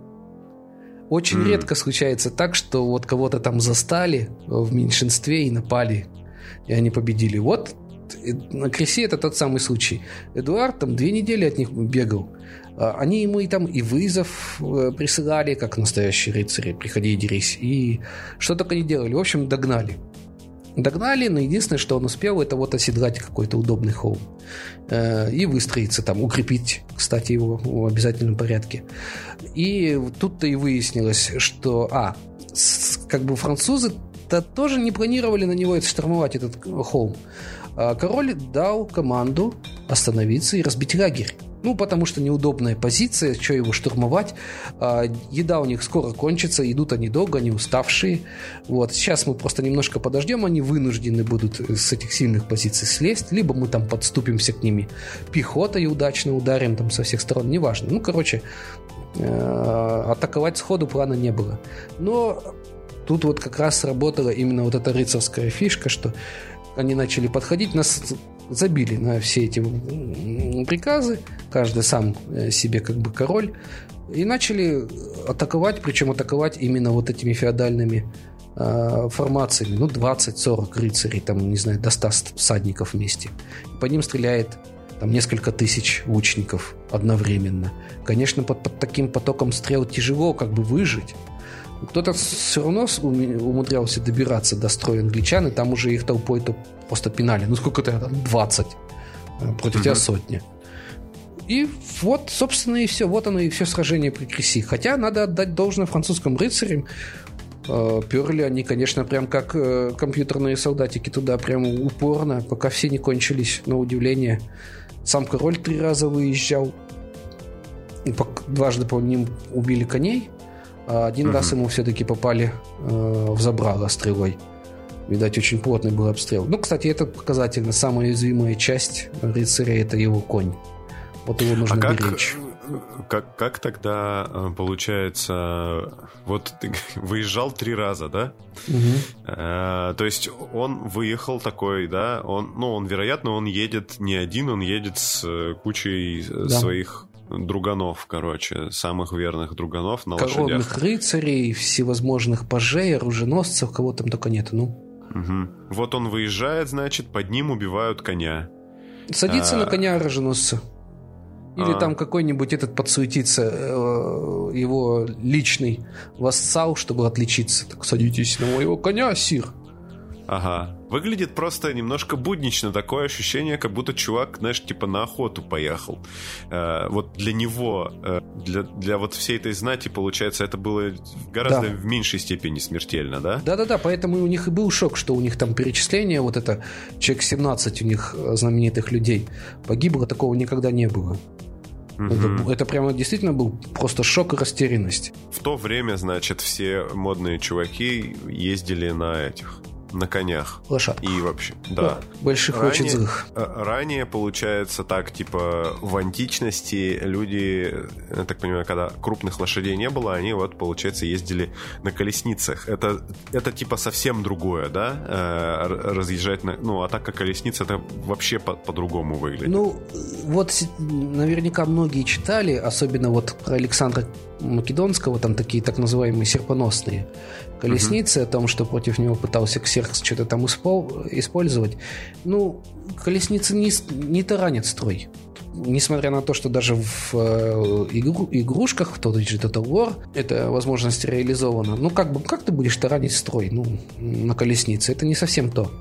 Очень mm. редко случается так, что вот кого-то там застали в меньшинстве и напали, и они победили. Вот на Кресе это тот самый случай. Эдуард там две недели от них бегал. А, они ему и там и вызов э, присылали, как настоящие рыцари, приходи и дерись. И что только не делали. В общем, догнали. Догнали, но единственное, что он успел, это вот оседлать какой-то удобный холм. Э, и выстроиться там, укрепить, кстати, его в обязательном порядке. И тут-то и выяснилось, что, а, как бы французы-то тоже не планировали на него штурмовать этот холм. А король дал команду остановиться и разбить лагерь. Ну, потому что неудобная позиция, что его штурмовать. А, еда у них скоро кончится, идут они долго, они уставшие. Вот. Сейчас мы просто немножко подождем, они вынуждены будут с этих сильных позиций слезть, либо мы там подступимся к ними пехотой удачно ударим там со всех сторон, неважно. Ну, короче, э, атаковать сходу плана не было. Но тут вот как раз сработала именно вот эта рыцарская фишка, что они начали подходить, нас забили на все эти приказы, каждый сам э, себе как бы король, и начали атаковать, причем атаковать именно вот этими феодальными э, формациями, ну 20-40 рыцарей, там, не знаю, до 100 всадников вместе. По ним стреляет там несколько тысяч лучников одновременно. Конечно, под, под таким потоком стрел тяжело как бы выжить, кто-то все равно умудрялся добираться до строя англичан, и там уже их толпой то просто пинали. Ну, сколько-то там, 20 э, против тебя сотни. И вот, собственно, и все. Вот оно и все сражение при Креси. Хотя надо отдать должное французским рыцарям. Э, перли они, конечно, прям как э, компьютерные солдатики туда прям упорно, пока все не кончились, на удивление. Сам король три раза выезжал. Дважды по ним убили коней. А один угу. раз ему все-таки попали э, в забрало стрелой. Видать, очень плотный был обстрел. Ну, кстати, это показательно. Самая уязвимая часть рыцаря – это его конь. Вот его нужно а беречь. Как, как тогда э, получается, вот ты выезжал три раза, да? Угу. А, то есть он выехал такой, да? Он, ну, он, вероятно, он едет не один, он едет с кучей да. своих друганов, короче, самых верных друганов на Коронных лошадях. рыцарей, всевозможных пажей, оруженосцев, кого там только нет, ну. Угу. Вот он выезжает, значит, под ним убивают коня. Садится а... на коня оруженосца. Или а... там какой-нибудь этот подсуетится, э, его личный вассал, чтобы отличиться. Так садитесь на моего коня, сир. Ага. Выглядит просто немножко буднично. Такое ощущение, как будто чувак, знаешь, типа на охоту поехал. Э, вот для него, э, для, для вот всей этой знати, получается, это было гораздо да. в меньшей степени смертельно, да? Да-да-да, поэтому у них и был шок, что у них там перечисление, вот это, человек 17 у них э, знаменитых людей погибло, такого никогда не было. Угу. Это, это прямо действительно был просто шок и растерянность. В то время, значит, все модные чуваки ездили на этих на конях. Лошадках. И вообще, да. Больших Ранее- очень злых. э, Ранее, получается, так, типа, в античности люди, я так понимаю, когда крупных лошадей не было, они вот, получается, ездили на колесницах. Это, это типа совсем другое, да? Э, разъезжать на... Ну, а так как колесница, это вообще по- по-другому выглядит. Ну, вот наверняка многие читали, особенно вот про Александра Македонского, там такие так называемые серпоносные колесницы, о том, что против него пытался Ксеркс что-то там испол- использовать. Ну, колесницы не, не таранят строй. Несмотря на то, что даже в э, игру- игрушках, в тот же Total War, эта возможность реализована. Ну, как бы, как ты будешь таранить строй ну, на колеснице? Это не совсем то.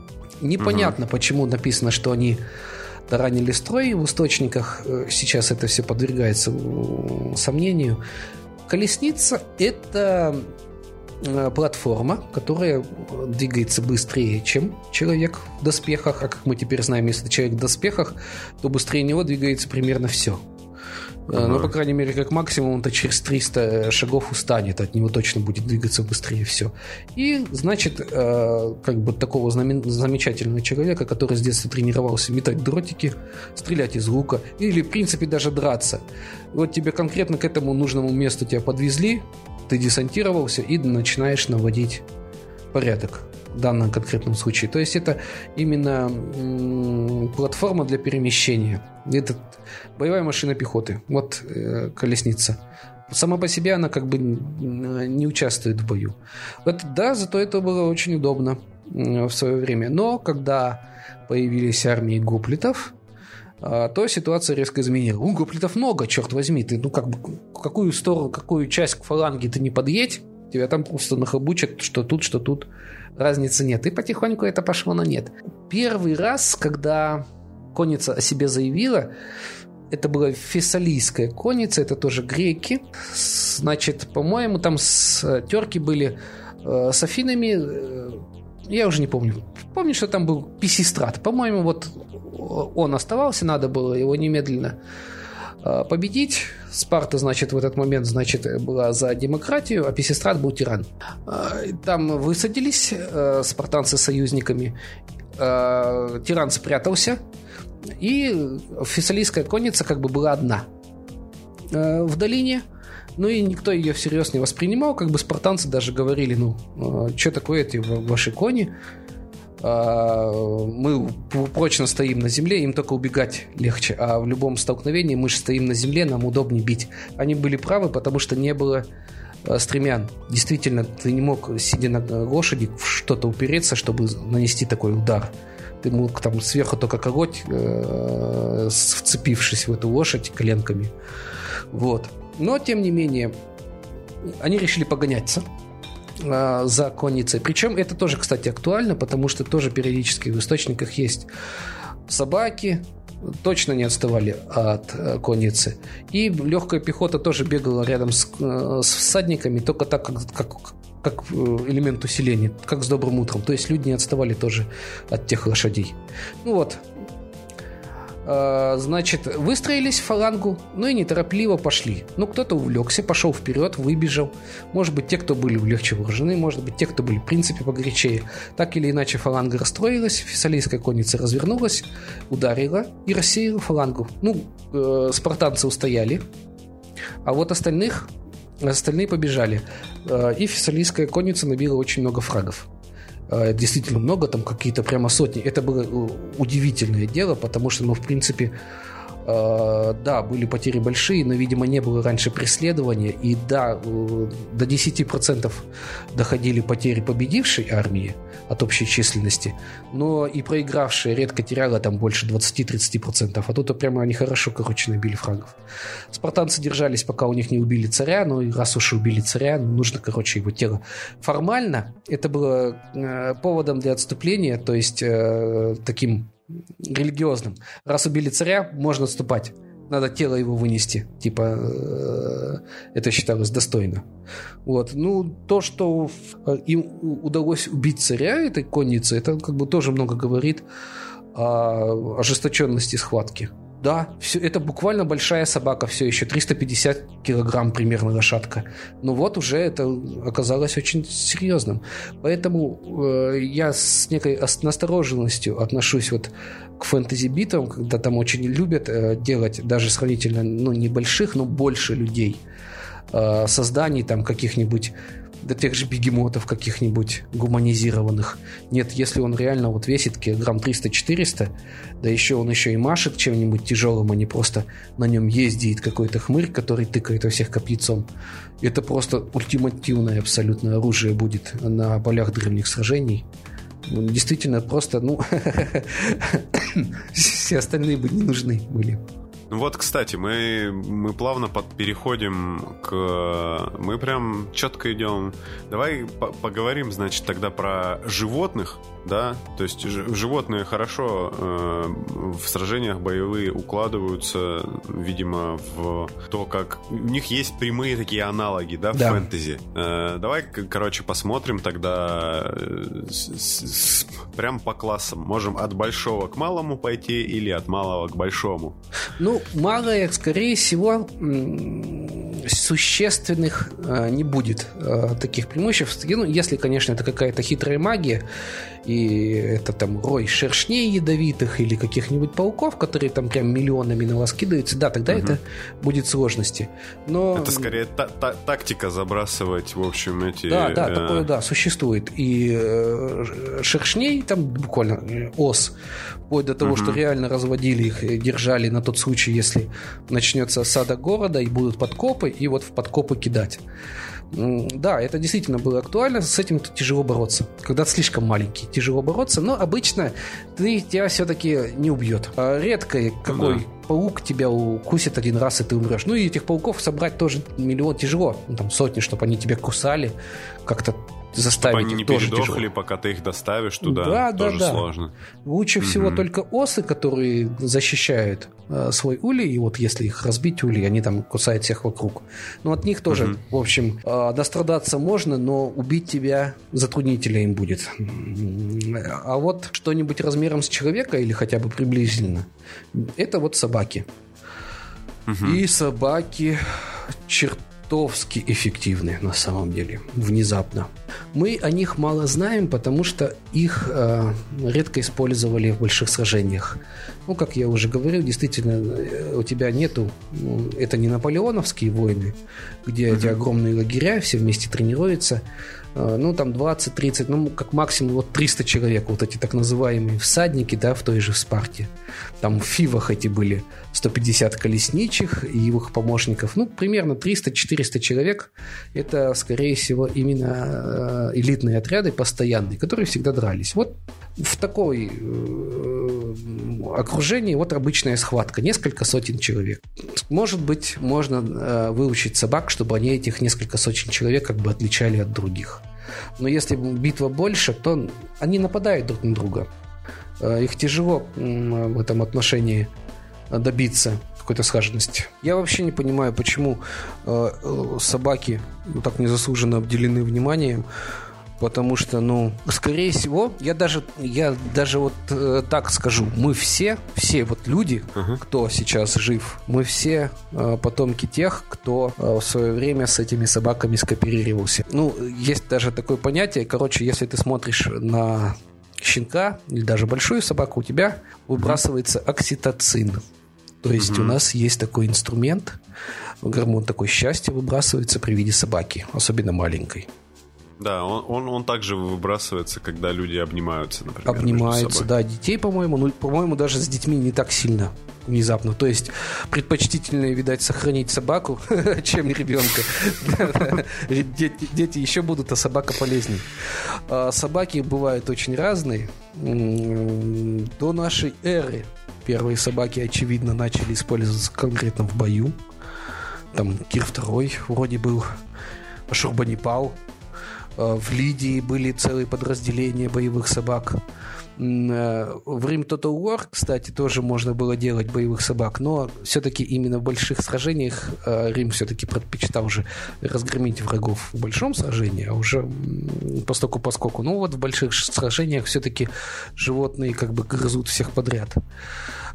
Непонятно, почему написано, что они таранили строй в источниках. Э, Сейчас это все подвергается сомнению. Колесница – это платформа, которая двигается быстрее, чем человек в доспехах. А как мы теперь знаем, если человек в доспехах, то быстрее него двигается примерно все. Ага. Ну, по крайней мере, как максимум, он-то через 300 шагов устанет, от него точно будет двигаться быстрее все. И, значит, э, как бы такого знамен- замечательного человека, который с детства тренировался метать дротики, стрелять из лука, или, в принципе, даже драться. Вот тебе конкретно к этому нужному месту тебя подвезли, ты десантировался и начинаешь наводить порядок в данном конкретном случае. То есть это именно платформа для перемещения. Это боевая машина пехоты. Вот э, колесница. Сама по себе она как бы не участвует в бою. Вот, да, зато это было очень удобно в свое время. Но когда появились армии гоплитов, то ситуация резко изменилась. У гоплитов много, черт возьми. Ты, ну, как бы, какую сторону, какую часть к фаланге ты не подъедь, тебя там просто нахабучат, что тут, что тут. Разницы нет. И потихоньку это пошло на нет. Первый раз, когда конница о себе заявила, это была фессалийская конница, это тоже греки. Значит, по-моему, там с э, терки были э, с Афинами. э, я уже не помню. Помню, что там был Писистрат. По-моему, вот он оставался, надо было его немедленно э, победить. Спарта, значит, в этот момент, значит, была за демократию, а Писистрат был тиран. Э, Там высадились э, спартанцы с союзниками. Э, Тиран спрятался, и фессалийская конница как бы была одна э, в долине. Ну и никто ее всерьез не воспринимал. Как бы спартанцы даже говорили, ну, что такое эти ва- ваши кони? А, Мы прочно стоим на земле, им только убегать легче. А в любом столкновении мы же стоим на земле, нам удобнее бить. Они были правы, потому что не было э, стремян. Действительно, ты не мог, сидя на э, лошади, что-то упереться, чтобы нанести такой удар. Ты мог там сверху только коготь, э, вцепившись в эту лошадь коленками. Вот. Но, тем не менее, они решили погоняться э, за конницей. Причем это тоже, кстати, актуально, потому что тоже периодически в источниках есть собаки, точно не отставали от э, конницы. И легкая пехота тоже бегала рядом с, э, с всадниками, только так, как, как, как э, элемент усиления, как с добрым утром. То есть люди не отставали тоже от тех лошадей. Ну вот. Э, Значит, выстроились в фалангу, ну и неторопливо пошли. Ну, кто-то увлекся, пошел вперед, выбежал. Может быть, те, кто были легче вооружены, может быть, те, кто были, в принципе, погорячее. Так или иначе, фаланга расстроилась, фессалийская конница развернулась, ударила и рассеяла фалангу. Ну, э, спартанцы устояли, а вот остальных, остальные побежали. Э, И фессалийская конница набила очень много фрагов. Э, Действительно много, там какие-то прямо сотни. Это было э, удивительное дело, потому что, ну, в принципе, да, были потери большие, но, видимо, не было раньше преследования. И да, э, до 10% доходили потери победившей армии от общей численности, но и проигравшая редко теряла там больше 20-30%. А тут прямо они хорошо, короче, набили фрагов. Спартанцы держались, пока у них не убили царя, ну и раз уж убили царя, нужно, короче, его тело. Формально это было э, поводом для отступления, то есть э, таким религиозным. Раз убили царя, можно отступать. Надо тело его вынести. Типа, э, это считалось достойно. Вот. Ну, то, что э, им удалось убить царя этой конницы, это как бы тоже много говорит о ожесточенности схватки. Да, все, это буквально большая собака все еще, 350 килограмм примерно лошадка. Но вот уже это оказалось очень серьезным. Поэтому э, я с некой настороженностью отношусь вот к фэнтези-битам, когда там очень любят э, делать даже сравнительно, ну, небольших, но больше людей. Э, созданий там каких-нибудь до тех же бегемотов каких-нибудь гуманизированных. Нет, если он реально вот весит килограмм 300-400, да еще он еще и машет чем-нибудь тяжелым, а не просто на нем ездит какой-то хмырь, который тыкает во всех копьяцом. Это просто ультимативное абсолютно оружие будет на полях древних сражений. Действительно, просто, ну, все остальные бы не нужны были. Ну вот, кстати, мы, мы плавно под, переходим к... Мы прям четко идем. Давай по поговорим, значит, тогда про животных, да? То есть животные хорошо э, в сражениях боевые укладываются, видимо, в то, как... У них есть прямые такие аналоги, да, в да. фэнтези. Э, давай, короче, посмотрим тогда э, с, с, прям по классам. Можем от большого к малому пойти или от малого к большому. Ну, малое, скорее всего, существенных э, не будет э, таких преимуществ. Ну, если, конечно, это какая-то хитрая магия, и это там рой шершней ядовитых или каких-нибудь пауков, которые там прям миллионами на вас кидаются, да, тогда угу. это будет сложности. Но... Это скорее та та тактика забрасывать, в общем, эти... Да, да, э... такое, да, существует. И э, шершней, там буквально э, ос, вплоть до того, угу. что реально разводили их, держали на тот случай, если начнется осада города и будут подкопы, и вот в подкопы кидать. Да, это действительно было актуально, с этим тяжело бороться. Когда ты слишком маленький, тяжело бороться, но обычно ты, тебя все-таки не убьет. А редко какой да. паук тебя укусит один раз, и ты умрешь. Ну и этих пауков собрать тоже миллион тяжело. Ну, там сотни, чтобы они тебя кусали, как-то заставить Чтобы они не тоже передохли, тяжело. пока ты их доставишь туда, да, тоже да, да. сложно. Лучше угу. всего только осы, которые защищают э, свой улей, и вот если их разбить улей, они там кусают всех вокруг. Но от них тоже, угу. в общем, э, дострадаться можно, но убить тебя затруднительно им будет. А вот что-нибудь размером с человека или хотя бы приблизительно, это вот собаки. Угу. И собаки черт чертовски эффективны на самом деле, внезапно. Мы о них мало знаем, потому что их э, редко использовали в больших сражениях. Ну, как я уже говорил, действительно, э, у тебя нету... Ну, это не наполеоновские войны, где mm-hmm. эти огромные лагеря все вместе тренируются. Э, ну, там 20-30, ну, как максимум вот 300 человек, вот эти так называемые всадники, да, в той же Спарте. Там в Фивах эти были 150 колесничих и их помощников. Ну, примерно 300-400 человек. Это, скорее всего, именно э, элитные отряды постоянные, которые всегда дрались. Вот в такой э, окружении вот обычная схватка, несколько сотен человек. Может быть, можно выучить собак, чтобы они этих несколько сотен человек как бы отличали от других. Но если битва больше, то они нападают друг на друга. Э, их тяжело в этом отношении добиться какой-то схожести. Я вообще не понимаю, почему э, собаки так незаслуженно обделены вниманием потому что, ну, скорее всего, я даже, я даже вот э, так скажу, мы все, все вот люди, uh-huh. кто сейчас жив, мы все э, потомки тех, кто э, в свое время с этими собаками скооперировался. Ну, есть даже такое понятие, короче, если ты смотришь на щенка или даже большую собаку, у тебя выбрасывается окситоцин. То есть угу. у нас есть такой инструмент, гормон такой счастья выбрасывается при виде собаки, особенно маленькой. Да, он, он, он также выбрасывается, когда люди обнимаются, например. Обнимаются, да, детей, по-моему, ну, по-моему, даже с детьми не так сильно внезапно. То есть предпочтительнее, видать, сохранить собаку, чем ребенка. Дети еще будут, а собака полезнее. А собаки бывают очень разные. До нашей эры первые собаки, очевидно, начали использоваться конкретно в бою. Там Кир II вроде был, Шурбанипал в Лидии были целые подразделения боевых собак. Э, в Рим Total War, кстати, тоже можно было делать боевых собак, но все-таки именно в больших сражениях э, Рим все-таки предпочитал уже разгромить врагов в большом сражении, а уже постоку поскольку. Ну вот в больших сражениях все-таки животные как бы грызут всех подряд.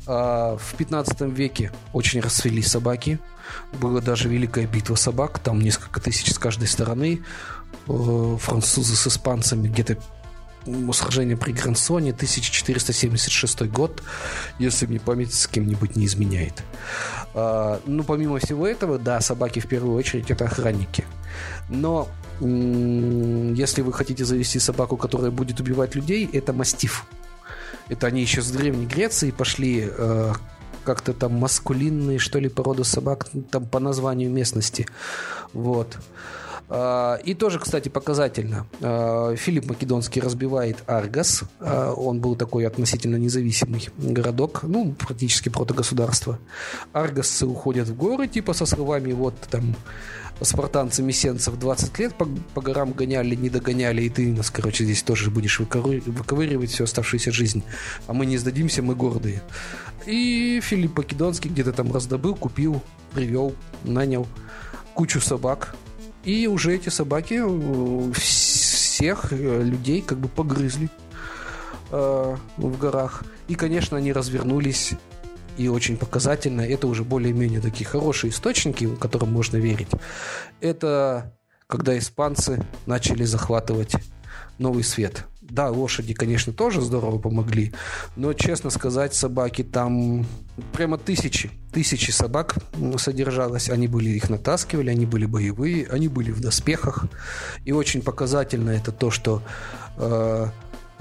А в 15 веке очень расцвели собаки. Была даже великая битва собак, там несколько тысяч с каждой стороны. Э, французы с испанцами где-то сражение при Грансоне, 1476 год, если мне память с кем-нибудь не изменяет. А, ну, помимо всего этого, да, собаки в первую очередь это охранники. Но если вы хотите завести собаку, которая будет убивать людей, это мастиф. Это они еще с Древней Греции пошли э, как-то там маскулинные, что ли, породы собак, там по названию местности. Вот. А, и тоже, кстати, показательно. А, Филипп Македонский разбивает Аргас. А, он был такой относительно независимый городок, ну, практически протогосударство. Аргасцы уходят в горы, типа со словами вот там спартанцы месенцев 20 лет по, по горам гоняли, не догоняли, и ты нас, короче, здесь тоже будешь выковыривать всю оставшуюся жизнь. А мы не сдадимся, мы гордые. И Филипп Македонский где-то там раздобыл, купил, привел, нанял кучу собак, и уже эти собаки э, всех э, людей как бы погрызли э, в горах. И, конечно, они развернулись и очень показательно. Это уже более-менее такие хорошие источники, которым можно верить. Это когда испанцы начали захватывать новый свет. Да, лошади, конечно, тоже здорово помогли, но, честно сказать, собаки там прямо тысячи, тысячи собак содержалось. Они были, их натаскивали, они были боевые, они были в доспехах. И очень показательно это то, что э,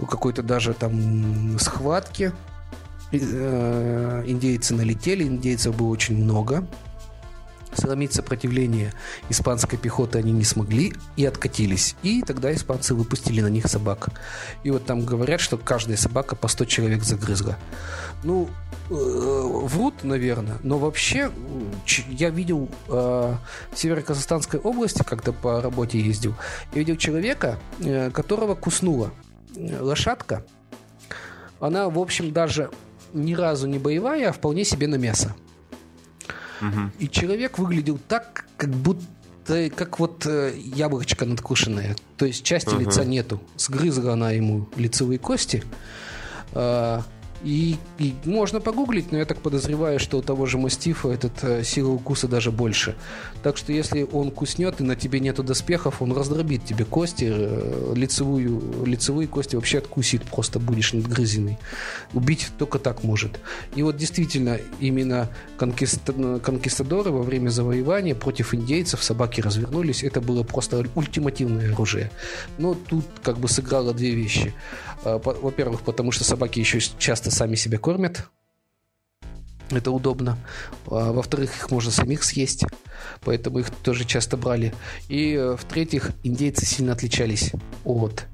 какой-то даже там схватки э, индейцы налетели, индейцев было очень много. Сломить сопротивление испанской пехоты они не смогли и откатились. И тогда испанцы выпустили на них собак. И вот там говорят, что каждая собака по 100 человек загрызла. Ну, э, врут, наверное, но вообще я видел э, в Северо-Казахстанской области, когда по работе ездил, я видел человека, э, которого куснула лошадка. Она, в общем, даже ни разу не боевая, а вполне себе на мясо. Угу. И человек выглядел так, как будто как вот э, яблочко надкушенное. То есть части uh лица нету. Сгрызла она ему лицевые кости. Э, и, и можно погуглить, но я так подозреваю, что у того же мастифа этот э, сила укуса даже больше. Так что если он куснет и на тебе нету доспехов, он раздробит тебе кости, э, лицевую, лицевые кости вообще откусит, просто будешь надгрызенный. Убить только так может. И вот действительно, именно конкиста, конкистадоры во время завоевания против индейцев собаки развернулись. Это было просто ультимативное оружие. Но тут как бы сыграло две вещи. Э, во-первых, потому что собаки еще часто сами себя кормят. Это удобно. А, во-вторых, их можно самих съесть, поэтому их тоже часто брали. И э, в-третьих, индейцы сильно отличались от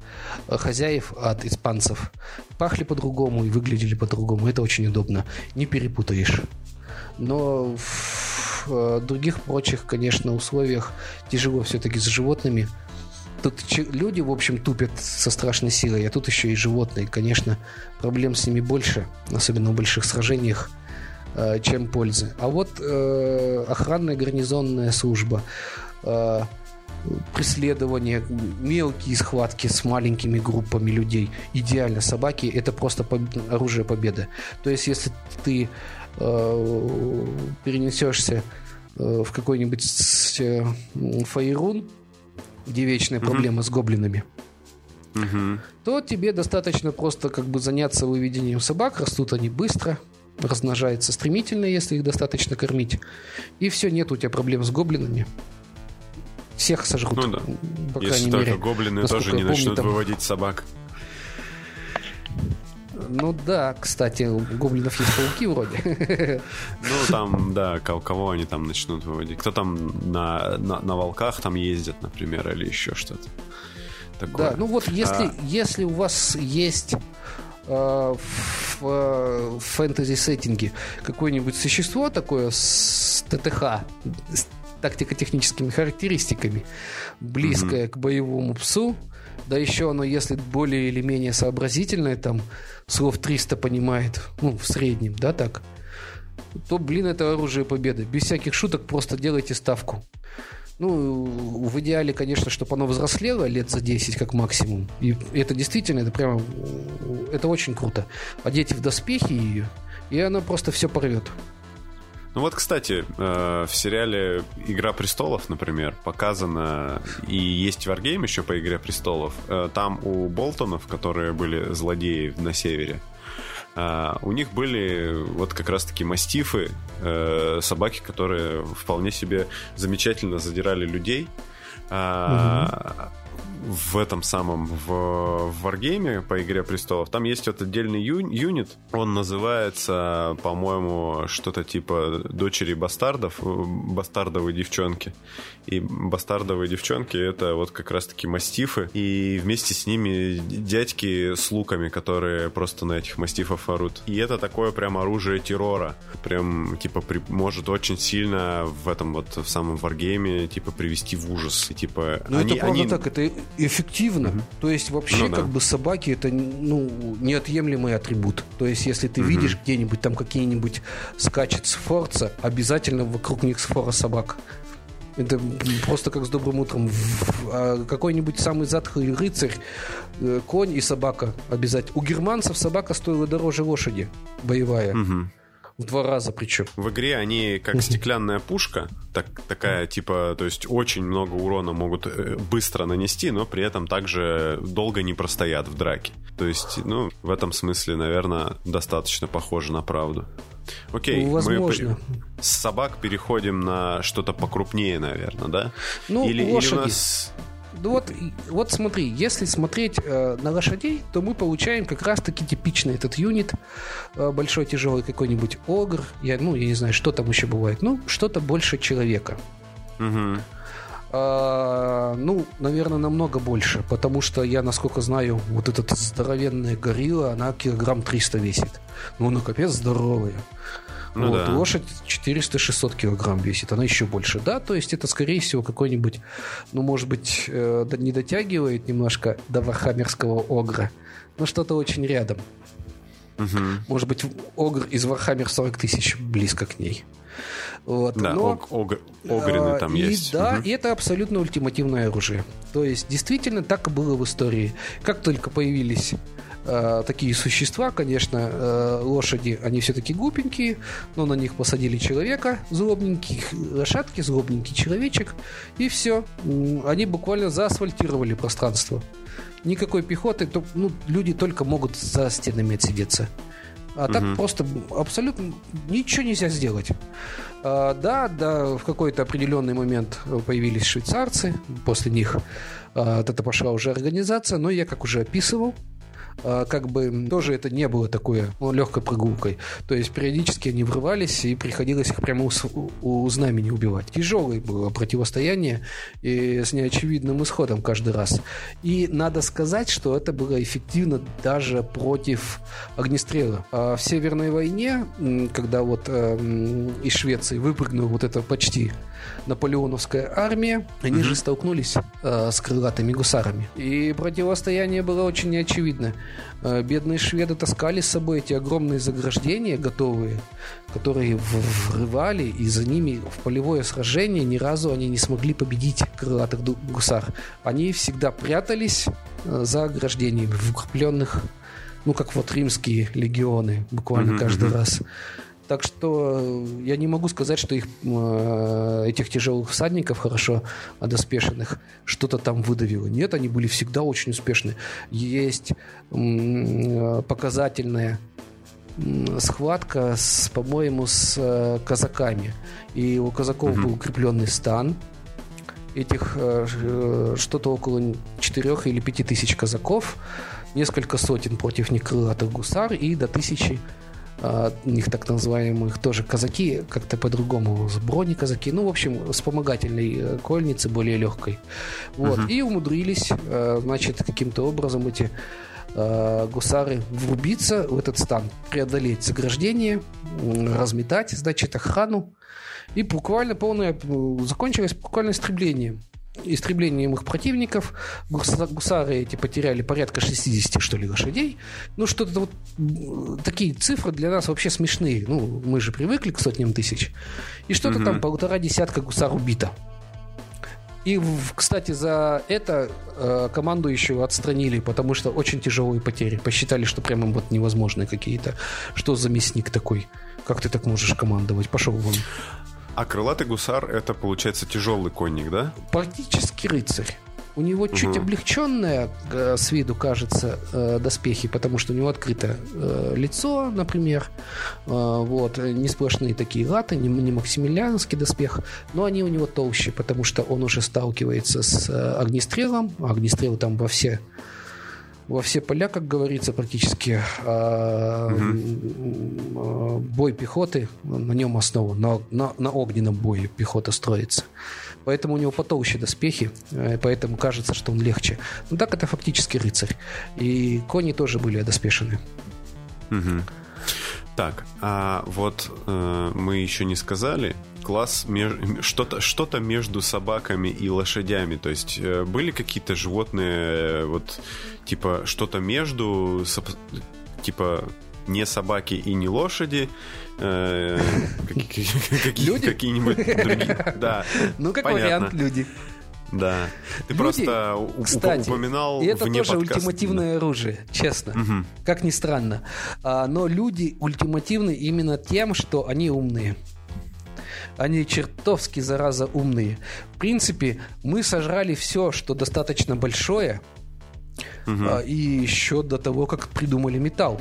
э, хозяев, от испанцев. Пахли по-другому и выглядели по-другому. Это очень удобно. Не перепутаешь. Но в других прочих, конечно, условиях тяжело все-таки с животными – Тут люди, в общем, тупят со страшной силой, а тут еще и животные. Конечно, проблем с ними больше, особенно в больших сражениях, э, чем пользы. А вот э, охранная гарнизонная служба, э, преследование, мелкие схватки с маленькими группами людей. Идеально. Собаки – это просто оружие победы. То есть, если ты перенесешься в какой-нибудь фаерун, где вечная mm-hmm. проблема с гоблинами, mm-hmm. то тебе достаточно просто как бы заняться выведением собак. Растут они быстро, размножаются стремительно, если их достаточно кормить. И все, нет у тебя проблем с гоблинами. Всех сожрут. Ну да. По если только мере, гоблины тоже не помню, начнут там... выводить собак. Ну да, кстати, у гоблинов есть пауки вроде. Ну там, да, кого они там начнут выводить. Кто там на, на, на волках там ездит, например, или еще что-то. Такое. Да, ну вот если, а... если у вас есть э, в, э, в фэнтези-сеттинге какое-нибудь существо такое с ТТХ, тактико-техническими характеристиками, близкое mm-hmm. к боевому псу, да еще оно, если более или менее сообразительное, там слов 300 понимает, ну, в среднем, да, так, то, блин, это оружие победы. Без всяких шуток просто делайте ставку. Ну, в идеале, конечно, чтобы оно взрослело лет за 10 как максимум. И это действительно, это прямо, это очень круто. Одеть в доспехи ее, и она просто все порвет. Ну вот, кстати, э, в сериале «Игра престолов», например, показано, и есть варгейм еще по «Игре престолов», э, там у Болтонов, которые были злодеи на севере, э, у них были вот как раз-таки мастифы, собаки, которые вполне себе замечательно задирали людей. Угу в этом самом, в, в Wargame по Игре Престолов, там есть вот отдельный ю, юнит, он называется, по-моему, что-то типа дочери бастардов, бастардовые девчонки. И бастардовые девчонки это вот как раз-таки мастифы, и вместе с ними дядьки с луками, которые просто на этих мастифов орут. И это такое прям оружие террора. Прям, типа, при, может очень сильно в этом вот в самом варгейме, типа, привести в ужас. И, типа, ну, это правда они... так, это эффективно. Угу. То есть вообще ну, как бы собаки это ну неотъемлемый атрибут. То есть если ты угу. видишь где-нибудь там какие-нибудь скачет с форца, обязательно вокруг них сфора собак. Это просто как с добрым утром. А какой-нибудь самый затхлый рыцарь, э, конь и собака обязательно. У германцев собака стоила дороже лошади боевая. Угу. В два раза причем. В игре они как стеклянная пушка, так, такая типа, то есть очень много урона могут э, быстро нанести, но при этом также долго не простоят в драке. То есть, ну, в этом смысле, наверное, достаточно похоже на правду. Окей, ну, Возможно. мы с собак переходим на что-то покрупнее, наверное, да? Ну, или, лошади. Или у нас ну вот, вот смотри, если смотреть э, на лошадей, то мы получаем как раз-таки типичный этот юнит, э, большой тяжелый какой-нибудь огр, я, ну, я не знаю, что там еще бывает, ну, что-то больше человека. Угу. А, ну, наверное, намного больше, потому что я, насколько знаю, вот этот здоровенная горилла, она килограмм 300 весит. Ну, она капец здоровая. Ну, вот, да. Лошадь 400-600 килограмм весит, она еще больше. Да, то есть это, скорее всего, какой-нибудь, ну, может быть, э, не дотягивает немножко до вархаммерского огра, но что-то очень рядом. Угу. Может быть, огр из Warhammer 40 тысяч близко к ней. Вот. Да, но, ог, ог, огрины там и, есть. Да, угу. и это абсолютно ультимативное оружие. То есть, действительно, так и было в истории. Как только появились э, такие существа, конечно, э, лошади, они все-таки глупенькие, но на них посадили человека, злобненький, лошадки, злобненький человечек, и все. Они буквально заасфальтировали пространство. Никакой пехоты, то, ну, люди только могут за стенами отсидеться. А угу. так просто абсолютно ничего нельзя сделать. А, да, да, в какой-то определенный момент появились швейцарцы, после них а, вот это пошла уже организация, но я, как уже описывал, как бы тоже это не было такое ну, легкой прогулкой. То есть периодически они врывались, и приходилось их прямо у, у знамени убивать. Тяжелое было противостояние и с неочевидным исходом каждый раз. И надо сказать, что это было эффективно даже против огнестрела. А в Северной войне, когда вот э, из Швеции выпрыгнула вот это почти наполеоновская армия, они mm-hmm. же столкнулись э, с крылатыми гусарами. И противостояние было очень неочевидно. Э, бедные шведы таскали с собой эти огромные заграждения готовые, которые врывали, и за ними в полевое сражение ни разу они не смогли победить крылатых гусар. Они всегда прятались э, за ограждениями в укрепленных ну, как вот римские легионы, буквально mm-hmm, каждый раз. Так что э, я не могу сказать, что их, э, этих тяжелых всадников, хорошо одоспешенных, что-то там выдавило. Нет, они были всегда очень успешны. Есть э, показательная схватка, с, по-моему, с казаками. И у казаков mm-hmm. был укрепленный стан. Этих что-то около 4 или 5 тысяч казаков, несколько сотен против некрылатых гусар и до тысячи у них так называемых тоже казаки, как-то по-другому, с брони казаки, ну, в общем, вспомогательной э, кольницы, более легкой. Вот, uh-huh. и умудрились, э, значит, каким-то образом эти э, гусары врубиться в этот стан, преодолеть заграждение, разметать, значит, охрану. И буквально полное, закончилось буквально истреблением истреблением их противников. Гусары эти потеряли порядка 60, что ли, лошадей. Ну, что-то вот такие цифры для нас вообще смешные. Ну, мы же привыкли к сотням тысяч. И что-то угу. там полтора десятка гусар убито. И, кстати, за это э, команду еще отстранили, потому что очень тяжелые потери. Посчитали, что прямо вот невозможные какие-то. Что за мясник такой? Как ты так можешь командовать? Пошел вон. А крылатый гусар это, получается, тяжелый конник, да? Практически рыцарь. У него чуть угу. облегченное э, с виду кажется э, доспехи, потому что у него открыто э, лицо, например. Э, вот, не сплошные такие латы, не, не максимилианский доспех, но они у него толще, потому что он уже сталкивается с огнестрелом. Огнестрел там во все во все поля, как говорится, практически угу. бой пехоты на нем основан, на, на, на огненном бое пехота строится. Поэтому у него потолще доспехи, э, поэтому кажется, что он легче. Но так это фактически рыцарь. И кони тоже были одоспешены. Угу. Так, а вот э, мы еще не сказали, класс меж... что-то что между собаками и лошадями. То есть э, были какие-то животные, э, вот типа что-то между, типа не собаки и не лошади, э, какие-нибудь другие. Да, ну как вариант люди. Да. Ты Люди, просто кстати, упоминал и это вне тоже подкаста. ультимативное оружие, честно. Угу. Как ни странно. А, но люди ультимативны именно тем, что они умные. Они чертовски, зараза, умные. В принципе, мы сожрали все, что достаточно большое, угу. и еще до того, как придумали металл.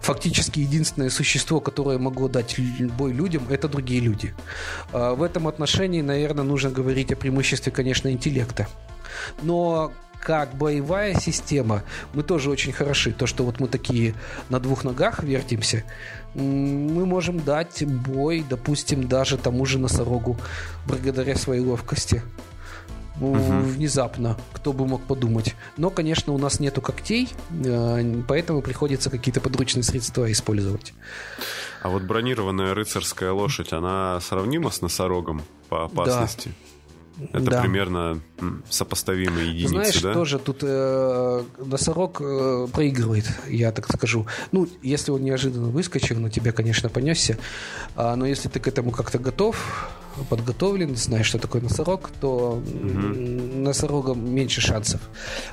Фактически единственное существо, которое могло дать бой людям, это другие люди. А, в этом отношении, наверное, нужно говорить о преимуществе, конечно, интеллекта. Но как боевая система, мы тоже очень хороши. То, что вот мы такие на двух ногах вертимся, мы можем дать бой, допустим, даже тому же носорогу, благодаря своей ловкости. Угу. Внезапно, кто бы мог подумать. Но, конечно, у нас нету когтей, э, поэтому приходится какие-то подручные средства использовать. А вот бронированная рыцарская лошадь, она сравнима с носорогом по опасности? Да. Это да. примерно сопоставимые единицы, Знаешь, да? тоже тут э, носорог э, проигрывает, я так скажу. Ну, если он неожиданно выскочил, на тебя, конечно, понесся. А, но если ты к этому как-то готов, подготовлен, знаешь, что такое носорог, то угу. носорогом меньше шансов.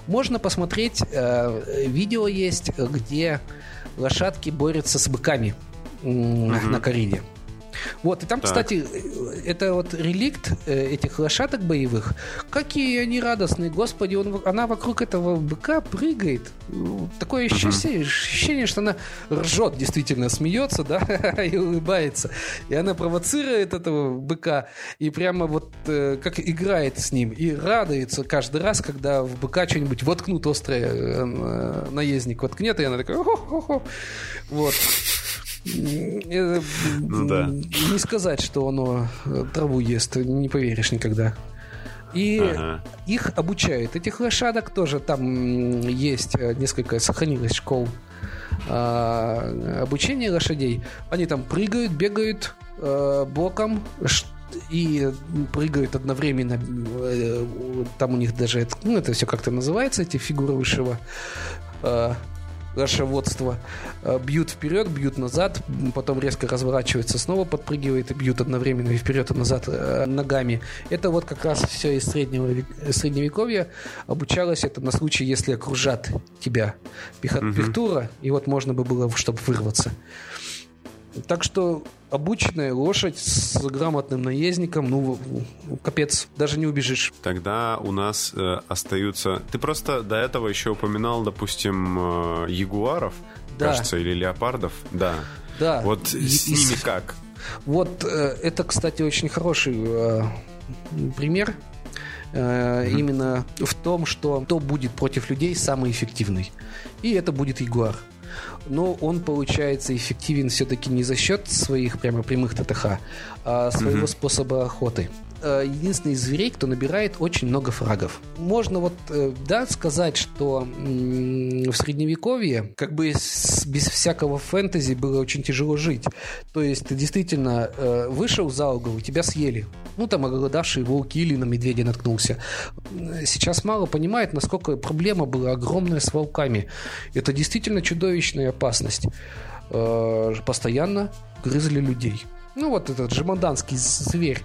Можно посмотреть, э, видео есть, где лошадки борются с быками угу. на кориде. Вот, и там, так. кстати, это вот реликт э, этих лошадок боевых. Какие они радостные, господи, он, она вокруг этого быка прыгает. Такое ощущение, ощущение, что она ржет, действительно смеется, да, и улыбается. И она провоцирует этого быка и прямо вот э, как играет с ним и радуется каждый раз, когда в быка что-нибудь воткнут острое э, наездник воткнет, и она такая, хо-хо-хо. Вот. Ну, да. Не сказать, что оно э, траву ест, не поверишь никогда. И ага. их обучают. Этих лошадок тоже там есть э, несколько, сохранилось школ а, обучения лошадей. Они там прыгают, бегают э, боком, и прыгают одновременно. Там у них даже ну, это все как-то называется, эти фигуры высшего лошеводство. Э, бьют вперед, бьют назад, потом резко разворачивается, снова подпрыгивает и бьют одновременно и вперед и назад э, ногами. Это вот как раз все из среднего, средневековья. Обучалось это на случай, если окружат тебя пехотура, угу. и вот можно бы было, чтобы вырваться. Так что обученная лошадь с грамотным наездником, ну, капец, даже не убежишь. Тогда у нас э, остаются... Ты просто до этого еще упоминал, допустим, э, ягуаров, да. кажется, или леопардов. Да. Да. Вот и, с ними и... как? Вот э, это, кстати, очень хороший э, пример. Э. Именно в том, что кто будет против людей самый эффективный. И это будет ягуар. Но он получается эффективен все-таки не за счет своих прямо прямых ТТХ, а своего mm-hmm. способа охоты. Э, единственный из зверей, кто набирает очень много фрагов. Можно вот, э, да, сказать, что в средневековье как бы без всякого фэнтези было очень тяжело жить. То есть ты действительно э, вышел за угол, тебя съели. Ну, там оголодавшие волки или на медведя наткнулся. Сейчас мало понимает, насколько проблема была огромная с волками. Это действительно чудовищная опасность. Постоянно грызли людей. Ну, вот этот жеманданский зверь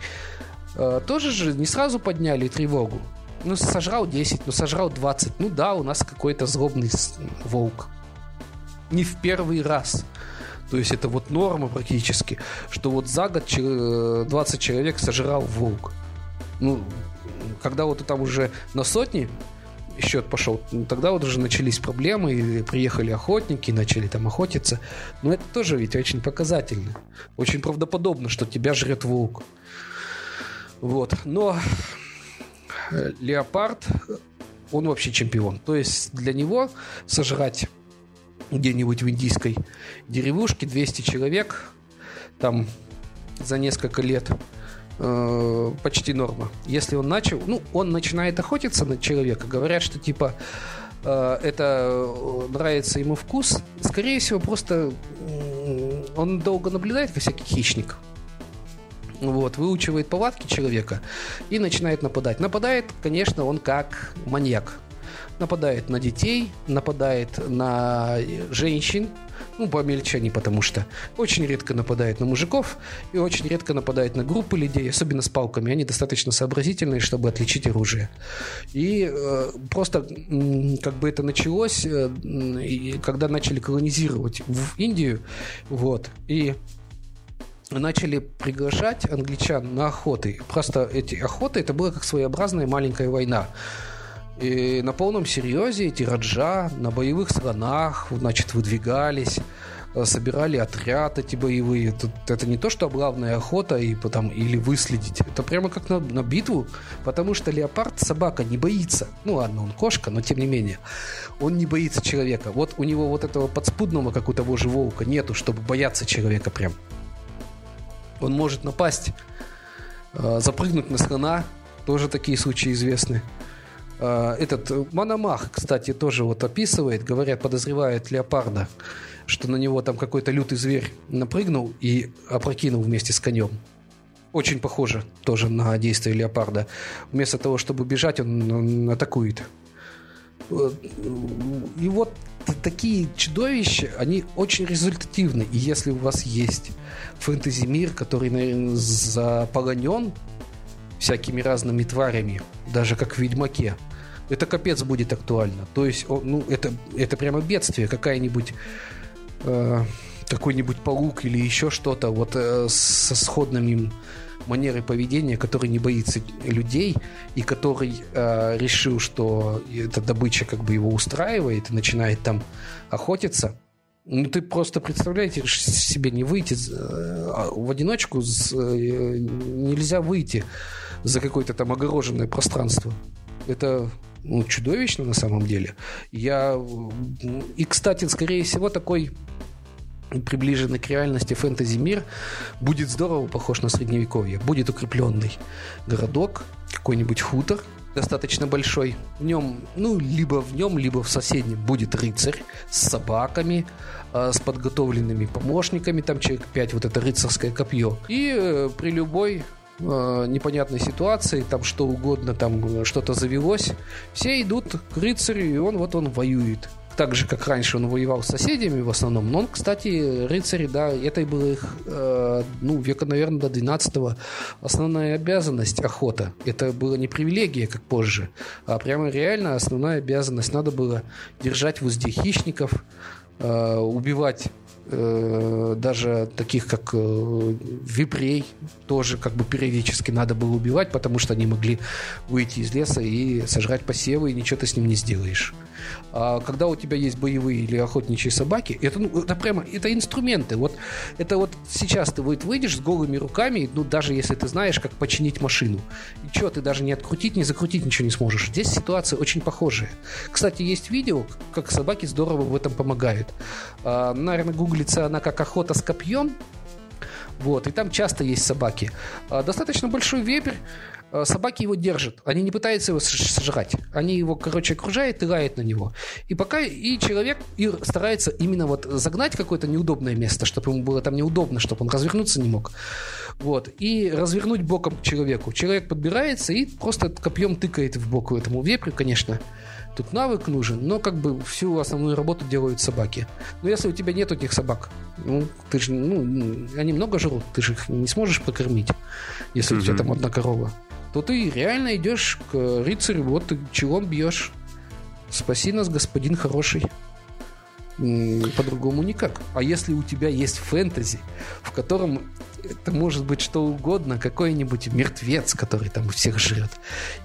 Э, тоже же не сразу подняли тревогу. Ну, сожрал 10, ну, сожрал 20. Ну да, у нас какой-то злобный волк. Не в первый раз. То есть это вот норма практически, что вот за год 20 э, человек сожрал волк. Ну, когда вот там уже на сотни счет пошел, ну, тогда вот уже начались проблемы, и приехали охотники, начали там охотиться. Но это тоже ведь очень показательно. Очень правдоподобно, что тебя жрет волк. Вот. Но э, Леопард, он вообще чемпион. То есть для него сожрать где-нибудь в индийской деревушке 200 человек там за несколько лет э, почти норма. Если он начал, ну, он начинает охотиться на человека, говорят, что типа э, это нравится ему вкус, скорее всего, просто э, он долго наблюдает, как всякий хищник вот, выучивает повадки человека и начинает нападать. Нападает, конечно, он как маньяк. Нападает на детей, нападает на женщин, ну, помельче они, потому что очень редко нападает на мужиков и очень редко нападает на группы людей, особенно с палками. Они достаточно сообразительные, чтобы отличить оружие. И э, просто э, как бы это началось, э, когда начали колонизировать в Индию, вот, и начали приглашать англичан на охоты. Просто эти охоты это была как своеобразная маленькая война. И на полном серьезе эти раджа на боевых слонах, значит, выдвигались, собирали отряд эти боевые. Это, это не то, что главная охота и потом, или выследить. Это прямо как на, на битву, потому что леопард, собака, не боится. Ну ладно, он кошка, но тем не менее. Он не боится человека. Вот у него вот этого подспудного, как у того же волка, нету, чтобы бояться человека прям. Он может напасть, э, запрыгнуть на слона. Тоже такие случаи известны. Э, этот Мономах, кстати, тоже вот описывает, говорят, подозревает леопарда, что на него там какой-то лютый зверь напрыгнул и опрокинул вместе с конем. Очень похоже тоже на действие леопарда. Вместо того, чтобы бежать, он, он атакует. Э, и вот такие чудовища, они очень результативны. И если у вас есть фэнтези-мир, который, наверное, заполонен всякими разными тварями, даже как в Ведьмаке, это капец будет актуально. То есть, ну, это, это прямо бедствие. Какая-нибудь э, какой-нибудь паук или еще что-то вот э, со сходным манерой поведения, который не боится людей и который э, решил, что эта добыча как бы его устраивает и начинает там охотиться. Ну, ты просто представляете себе не выйти э, в одиночку, э, нельзя выйти за какое-то там огороженное пространство. Это ну, чудовищно на самом деле. Я... И, кстати, скорее всего, такой приближенный к реальности фэнтези мир будет здорово похож на средневековье. Будет укрепленный городок, какой-нибудь хутор, достаточно большой. В нем, ну, либо в нем, либо в соседнем будет рыцарь с собаками, э, с подготовленными помощниками, там человек 5, вот это рыцарское копье. И э, при любой э, непонятной ситуации, там что угодно, там что-то завелось, все идут к рыцарю, и он вот он воюет так же, как раньше он воевал с соседями в основном. Но он, кстати, рыцари, да, это была их, э, ну, века, наверное, до 12-го основная обязанность охота. Это была не привилегия, как позже, а прямо реально основная обязанность. Надо было держать в узде хищников, э, убивать даже таких как э, випрей тоже как бы периодически надо было убивать, потому что они могли выйти из леса и сожрать посевы, и ничего ты с ним не сделаешь. А когда у тебя есть боевые или охотничьи собаки, это, ну, это прямо это инструменты. Вот это вот сейчас ты вот выйдешь с голыми руками, ну даже если ты знаешь, как починить машину. И что, ты даже не открутить, не закрутить ничего не сможешь. Здесь ситуация очень похожая. Кстати, есть видео, как собаки здорово в этом помогают. А, наверное, гуглится она как охота с копьем. Вот, и там часто есть собаки. А, достаточно большой вепрь, Э, собаки его держат. Они не пытаются его сожрать. Они его, короче, окружают и лают на него. И пока и человек и старается именно вот загнать какое-то неудобное место, чтобы ему было там неудобно, чтобы он развернуться не мог. Вот. И развернуть боком к человеку. Человек подбирается и просто копьем тыкает в бок этому вепрю, конечно. Тут навык нужен, но как бы всю основную работу делают собаки. Но если у тебя нет этих собак, ну, ты же, ну, они много жрут, ты же их не сможешь покормить, если mm-hmm. у тебя там одна корова то ты реально идешь к рыцарю, вот ты челом бьешь. Спаси нас, господин хороший. По-другому никак. А если у тебя есть фэнтези, в котором это может быть что угодно, какой-нибудь мертвец, который там всех жрет,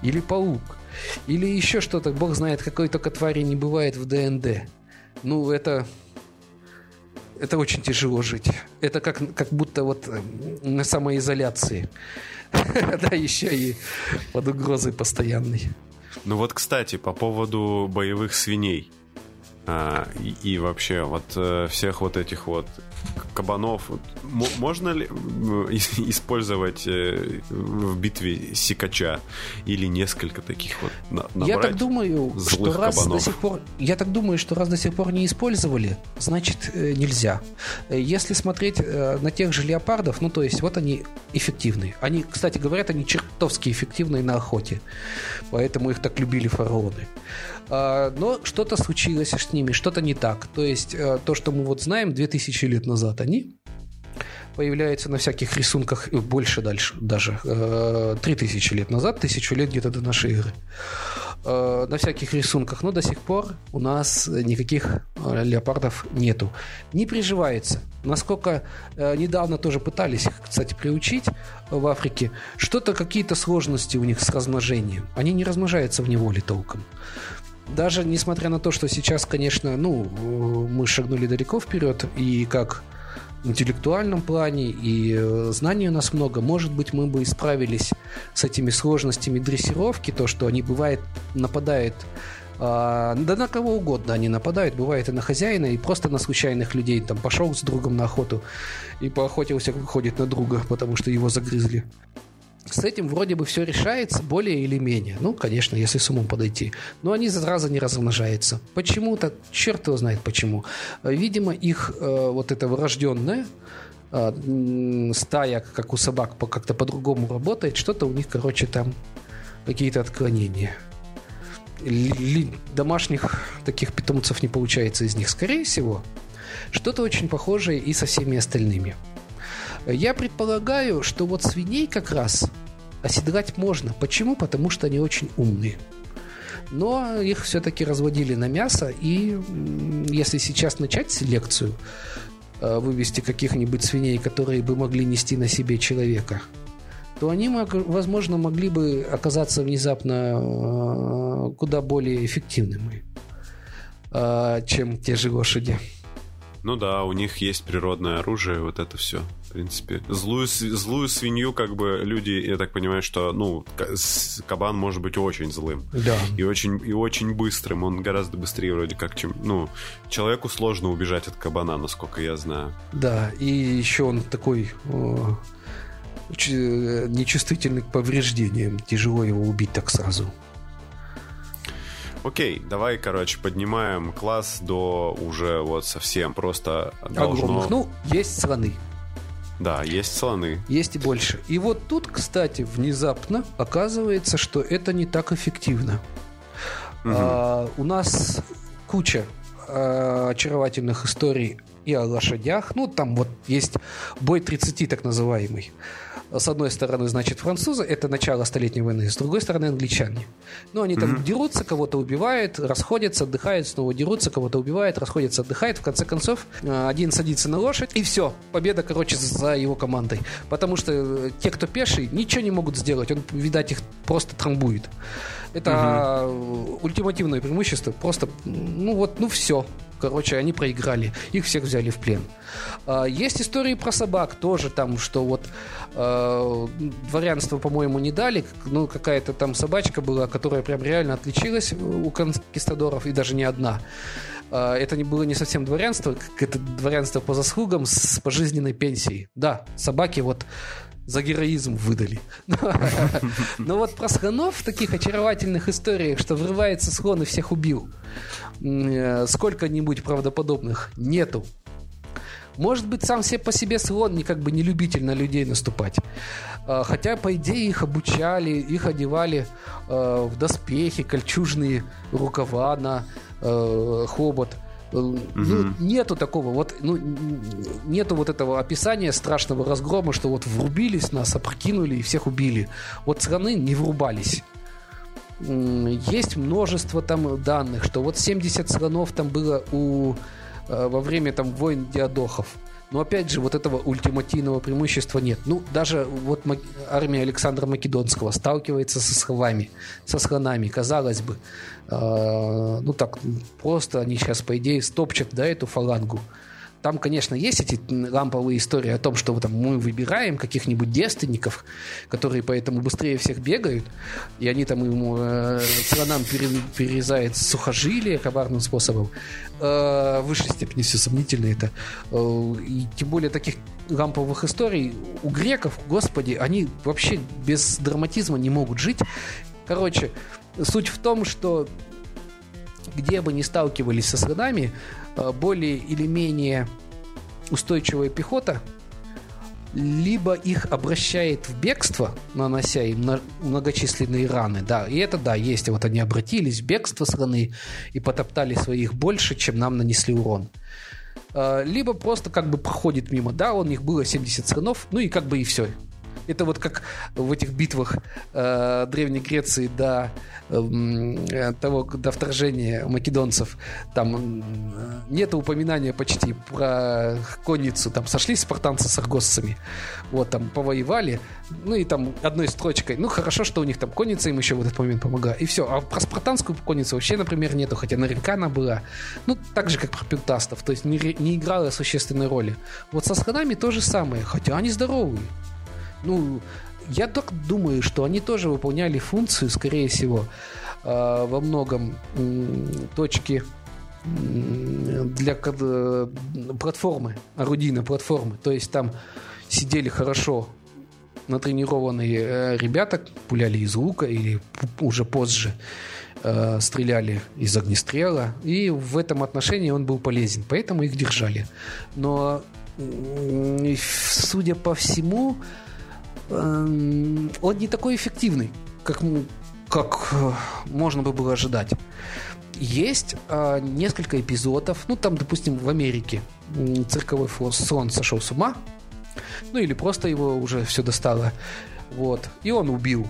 или паук, или еще что-то, бог знает, какой только твари не бывает в ДНД. Ну, это это очень тяжело жить. Это как, как будто вот на самоизоляции. Да, еще и под угрозой постоянной. Ну вот, кстати, по поводу боевых свиней. А, и, и вообще вот э, всех вот этих вот кабанов можно ли использовать э, в битве сикача или несколько таких вот набрать я так думаю что раз кабанов. до сих пор я так думаю что раз до сих пор не использовали значит э, нельзя. Если смотреть на тех же леопардов ну то есть вот они эффективные. Они кстати говорят они чертовски эффективные на охоте поэтому их так любили фараоны но что-то случилось с ними, что-то не так. То есть э, то, что мы вот знаем 2000 лет назад, они появляются на всяких рисунках больше дальше, даже 3000 э, лет назад, тысячу лет где-то до нашей эры. Э, на всяких рисунках, но до сих пор у нас никаких леопардов нету. Не приживается. Насколько недавно тоже пытались их, кстати, приучить в Африке, что-то, какие-то сложности у них с размножением. Они не размножаются в неволе толком даже несмотря на то, что сейчас, конечно, ну, мы шагнули далеко вперед, и как интеллектуальном плане, и э, знаний у нас много, может быть, мы бы исправились с этими сложностями дрессировки, то, что они, бывает, нападают а, да на кого угодно они нападают, бывает и на хозяина, и просто на случайных людей. Там пошел с другом на охоту и поохотился, выходит на друга, потому что его загрызли с этим вроде бы все решается более или менее. Ну, конечно, если с умом подойти. Но они сразу не размножаются. Почему-то, черт его знает почему. Видимо, их э, вот это врожденное, э, стая, как у собак, как-то по-другому работает. Что-то у них, короче, там какие-то отклонения. Домашних таких питомцев не получается из них. Скорее всего, что-то очень похожее и со всеми остальными. Я предполагаю, что вот свиней как раз оседлать можно. Почему? Потому что они очень умные. Но их все-таки разводили на мясо, и если сейчас начать селекцию, э, вывести каких-нибудь свиней, которые бы могли нести на себе человека, то они, возможно, могли бы оказаться внезапно э, куда более эффективными, э, чем те же лошади. Ну да, у них есть природное оружие, вот это все. В принципе, злую, злую свинью, как бы люди, я так понимаю, что, ну, кабан может быть очень злым. Да. И очень, и очень быстрым. Он гораздо быстрее вроде как, чем, ну, человеку сложно убежать от кабана, насколько я знаю. Да, и еще он такой о, нечувствительный к повреждениям. Тяжело его убить так сразу. Окей, давай, короче, поднимаем класс до уже вот совсем просто должно... Огромных. Ну, есть слоны. Да, есть слоны. Есть и больше. И вот тут, кстати, внезапно оказывается, что это не так эффективно. Угу. А, у нас куча а, очаровательных историй и о лошадях. Ну, там вот есть бой 30 так называемый. С одной стороны, значит, французы, это начало Столетней войны, с другой стороны, англичане. Ну, они там mm-hmm. дерутся, кого-то убивают, расходятся, отдыхают, снова дерутся, кого-то убивают, расходятся, отдыхают. В конце концов, э, один садится на лошадь, и все. Победа, короче, за его командой. Потому что э, те, кто пеший, ничего не могут сделать. Он, видать, их просто трамбует. Это угу. ультимативное преимущество. Просто, ну вот, ну все. Короче, они проиграли. Их всех взяли в плен. А, есть истории про собак тоже там, что вот э, дворянство, по-моему, не дали. Ну, какая-то там собачка была, которая прям реально отличилась у конкистадоров, и даже не одна это не было не совсем дворянство, это дворянство по заслугам с пожизненной пенсией. Да, собаки вот за героизм выдали. Но вот про слонов в таких очаровательных историях, что врывается слон и всех убил, э, сколько-нибудь правдоподобных нету. Может быть, сам себе по себе слон не как бы не любитель на людей наступать. А, хотя, по идее, их обучали, их одевали э, в доспехи, кольчужные рукава на э, Угу. нету такого, вот, ну, нету вот этого описания страшного разгрома, что вот врубились нас, опрокинули и всех убили. Вот страны не врубались. Есть множество там данных, что вот 70 слонов там было у, э, во время там войн диадохов. Но опять же, вот этого ультимативного преимущества нет. Ну, даже вот армия Александра Македонского сталкивается со слонами, со слонами, казалось бы. Э, ну так, просто они сейчас, по идее, стопчат да, эту фалангу. Там, конечно, есть эти ламповые истории о том, что там, мы выбираем каких-нибудь девственников, которые поэтому быстрее всех бегают, и они там ему э, слонам пере, перерезают сухожилия коварным способом. Э, в высшей степени все сомнительно это. Э, и тем более таких ламповых историй у греков, господи, они вообще без драматизма не могут жить. Короче, суть в том, что где бы ни сталкивались со слонами, Э, более или менее устойчивая пехота либо их обращает в бегство, нанося им многочисленные раны, да, и это, да, есть, вот они обратились в бегство страны и потоптали своих больше, чем нам нанесли урон. Э, либо просто как бы проходит мимо, да, у них было 70 сынов, ну и как бы и все, это вот как в этих битвах э, Древней Греции до э, того, до вторжения македонцев. Там э, нет упоминания почти про конницу. Там сошлись спартанцы с аргосцами. Вот, там повоевали. Ну и там одной строчкой. Ну, хорошо, что у них там конница им еще в этот момент помогла. И все. А про спартанскую конницу вообще, например, нету. Хотя наверняка она была. Ну, так же, как про пентастов. То есть не, не играла существенной роли. Вот со сханами то же самое. Хотя они здоровые. Ну, я так думаю, что они тоже выполняли функцию, скорее всего, э, во многом точки для платформы, орудийной платформы. То есть там сидели хорошо натренированные э, ребята, пуляли из лука или уже позже э, стреляли из огнестрела. И в этом отношении он был полезен, поэтому их держали. Но, судя по всему, он не такой эффективный, как, как э, можно бы было ожидать. Есть э, несколько эпизодов, ну там, допустим, в Америке цирковой слон сошел с ума, ну или просто его уже все достало, вот, и он убил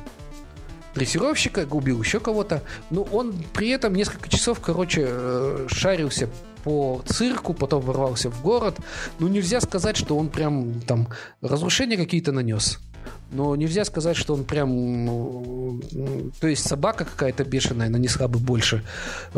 дрессировщика, убил еще кого-то, но он при этом несколько часов, короче, э, шарился по цирку, потом ворвался в город. Ну, нельзя сказать, что он прям там разрушения какие-то нанес. Но нельзя сказать, что он прям... Ну, то есть собака какая-то бешеная нанесла бы больше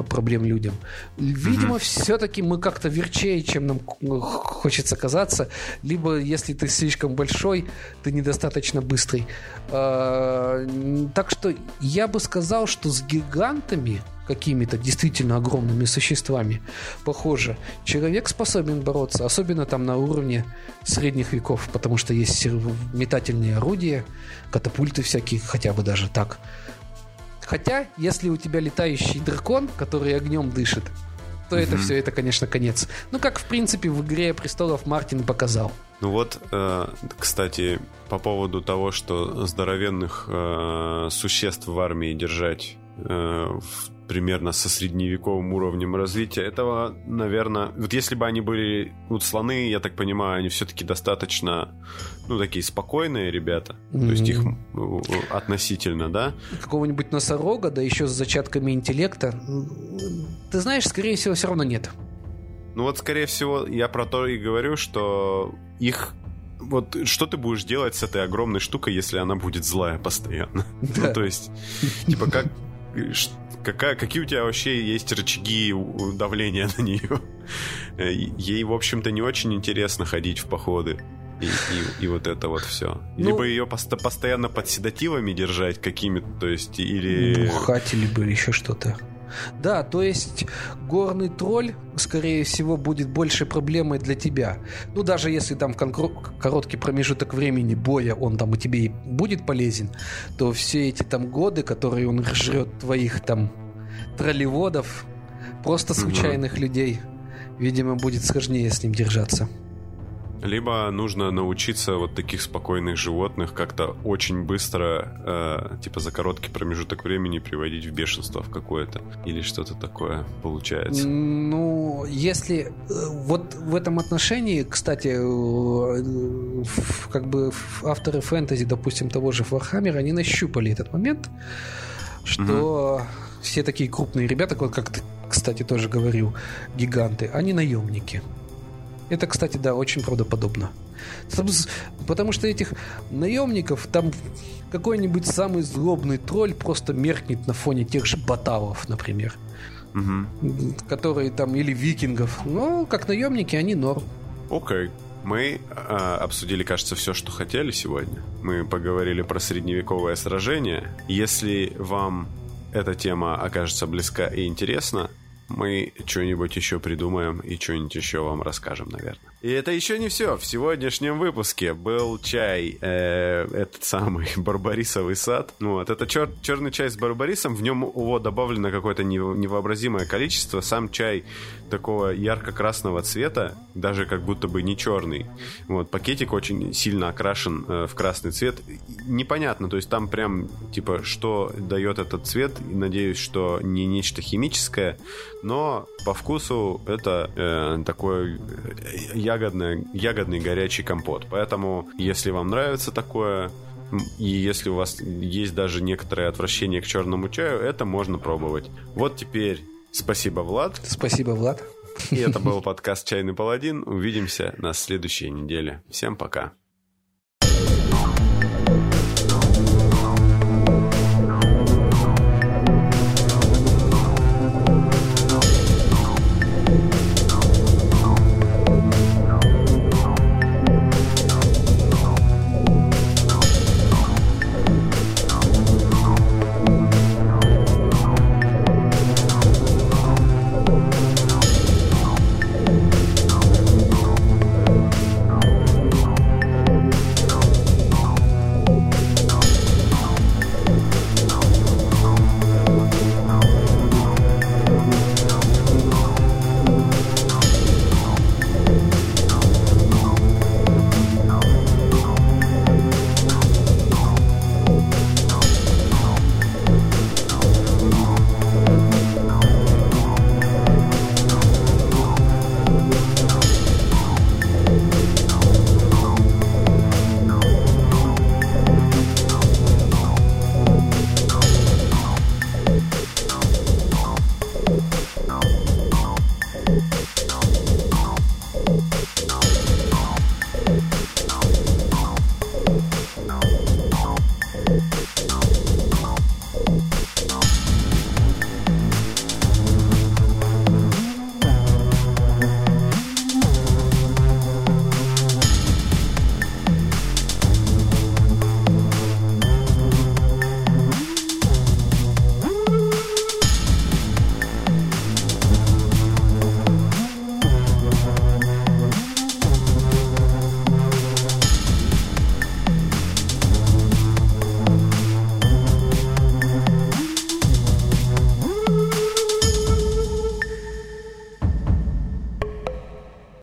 проблем людям. Видимо, mm-hmm. все-таки мы как-то верчее, чем нам хочется казаться. Либо, если ты слишком большой, ты недостаточно быстрый. А, так что я бы сказал, что с гигантами какими-то действительно огромными существами. Похоже, человек способен бороться, особенно там на уровне средних веков, потому что есть метательные орудия, катапульты всякие, хотя бы даже так. Хотя, если у тебя летающий дракон, который огнем дышит, то это все, это, конечно, конец. Ну, как, в принципе, в «Игре престолов» Мартин показал. Ну вот, э, кстати, по поводу того, что здоровенных э, существ в армии держать э, в примерно со средневековым уровнем развития. Этого, наверное, вот если бы они были, вот слоны, я так понимаю, они все-таки достаточно, ну, такие спокойные ребята, mm-hmm. то есть их относительно, да? Какого-нибудь носорога, да еще с зачатками интеллекта, ты знаешь, скорее всего, все равно нет. Ну вот, скорее всего, я про то и говорю, что их вот что ты будешь делать с этой огромной штукой, если она будет злая постоянно? Да. Ну, то есть, типа, как какая, какие у тебя вообще есть рычаги давления на нее? Ей, в общем-то, не очень интересно ходить в походы. И, и, и вот это вот все. Ну, либо ее пост- постоянно под седативами держать какими-то, то есть, или... Бухать, либо еще что-то. Да, то есть горный тролль, скорее всего, будет большей проблемой для тебя. Ну, даже если там короткий промежуток времени боя он там у тебе и будет полезен, то все эти там годы, которые он жрет твоих там троллеводов, просто случайных угу. людей, видимо, будет сложнее с ним держаться. Либо нужно научиться вот таких спокойных животных как-то очень быстро, э, типа за короткий промежуток времени приводить в бешенство в какое-то. Или что-то такое получается. Ну, если э, вот в этом отношении, кстати, э, как бы авторы фэнтези, допустим, того же Warhammer, они нащупали этот момент, что угу. все такие крупные ребята, вот как ты, кстати, тоже говорил, гиганты, они наемники. Это, кстати, да, очень правдоподобно. Потому что этих наемников там какой-нибудь самый злобный тролль просто меркнет на фоне тех же баталов, например. Угу. Которые там, или викингов. Но как наемники они норм. Окей. Okay. Мы э, обсудили, кажется, все, что хотели сегодня. Мы поговорили про средневековое сражение. Если вам эта тема окажется близка и интересна, мы что-нибудь еще придумаем и что-нибудь еще вам расскажем, наверное. И это еще не все. В сегодняшнем выпуске был чай, э, этот самый барбарисовый сад. Вот, это чер, черный чай с барбарисом, в нем его добавлено какое-то невообразимое количество. Сам чай такого ярко-красного цвета, даже как будто бы не черный. Вот, пакетик очень сильно окрашен э, в красный цвет. Непонятно, то есть там прям, типа, что дает этот цвет. Надеюсь, что не нечто химическое, но по вкусу это э, такой э, ягодный, ягодный горячий компот. Поэтому, если вам нравится такое, и если у вас есть даже некоторое отвращение к черному чаю, это можно пробовать. Вот теперь спасибо, Влад. Спасибо, Влад. И это был подкаст «Чайный паладин». Увидимся на следующей неделе. Всем пока.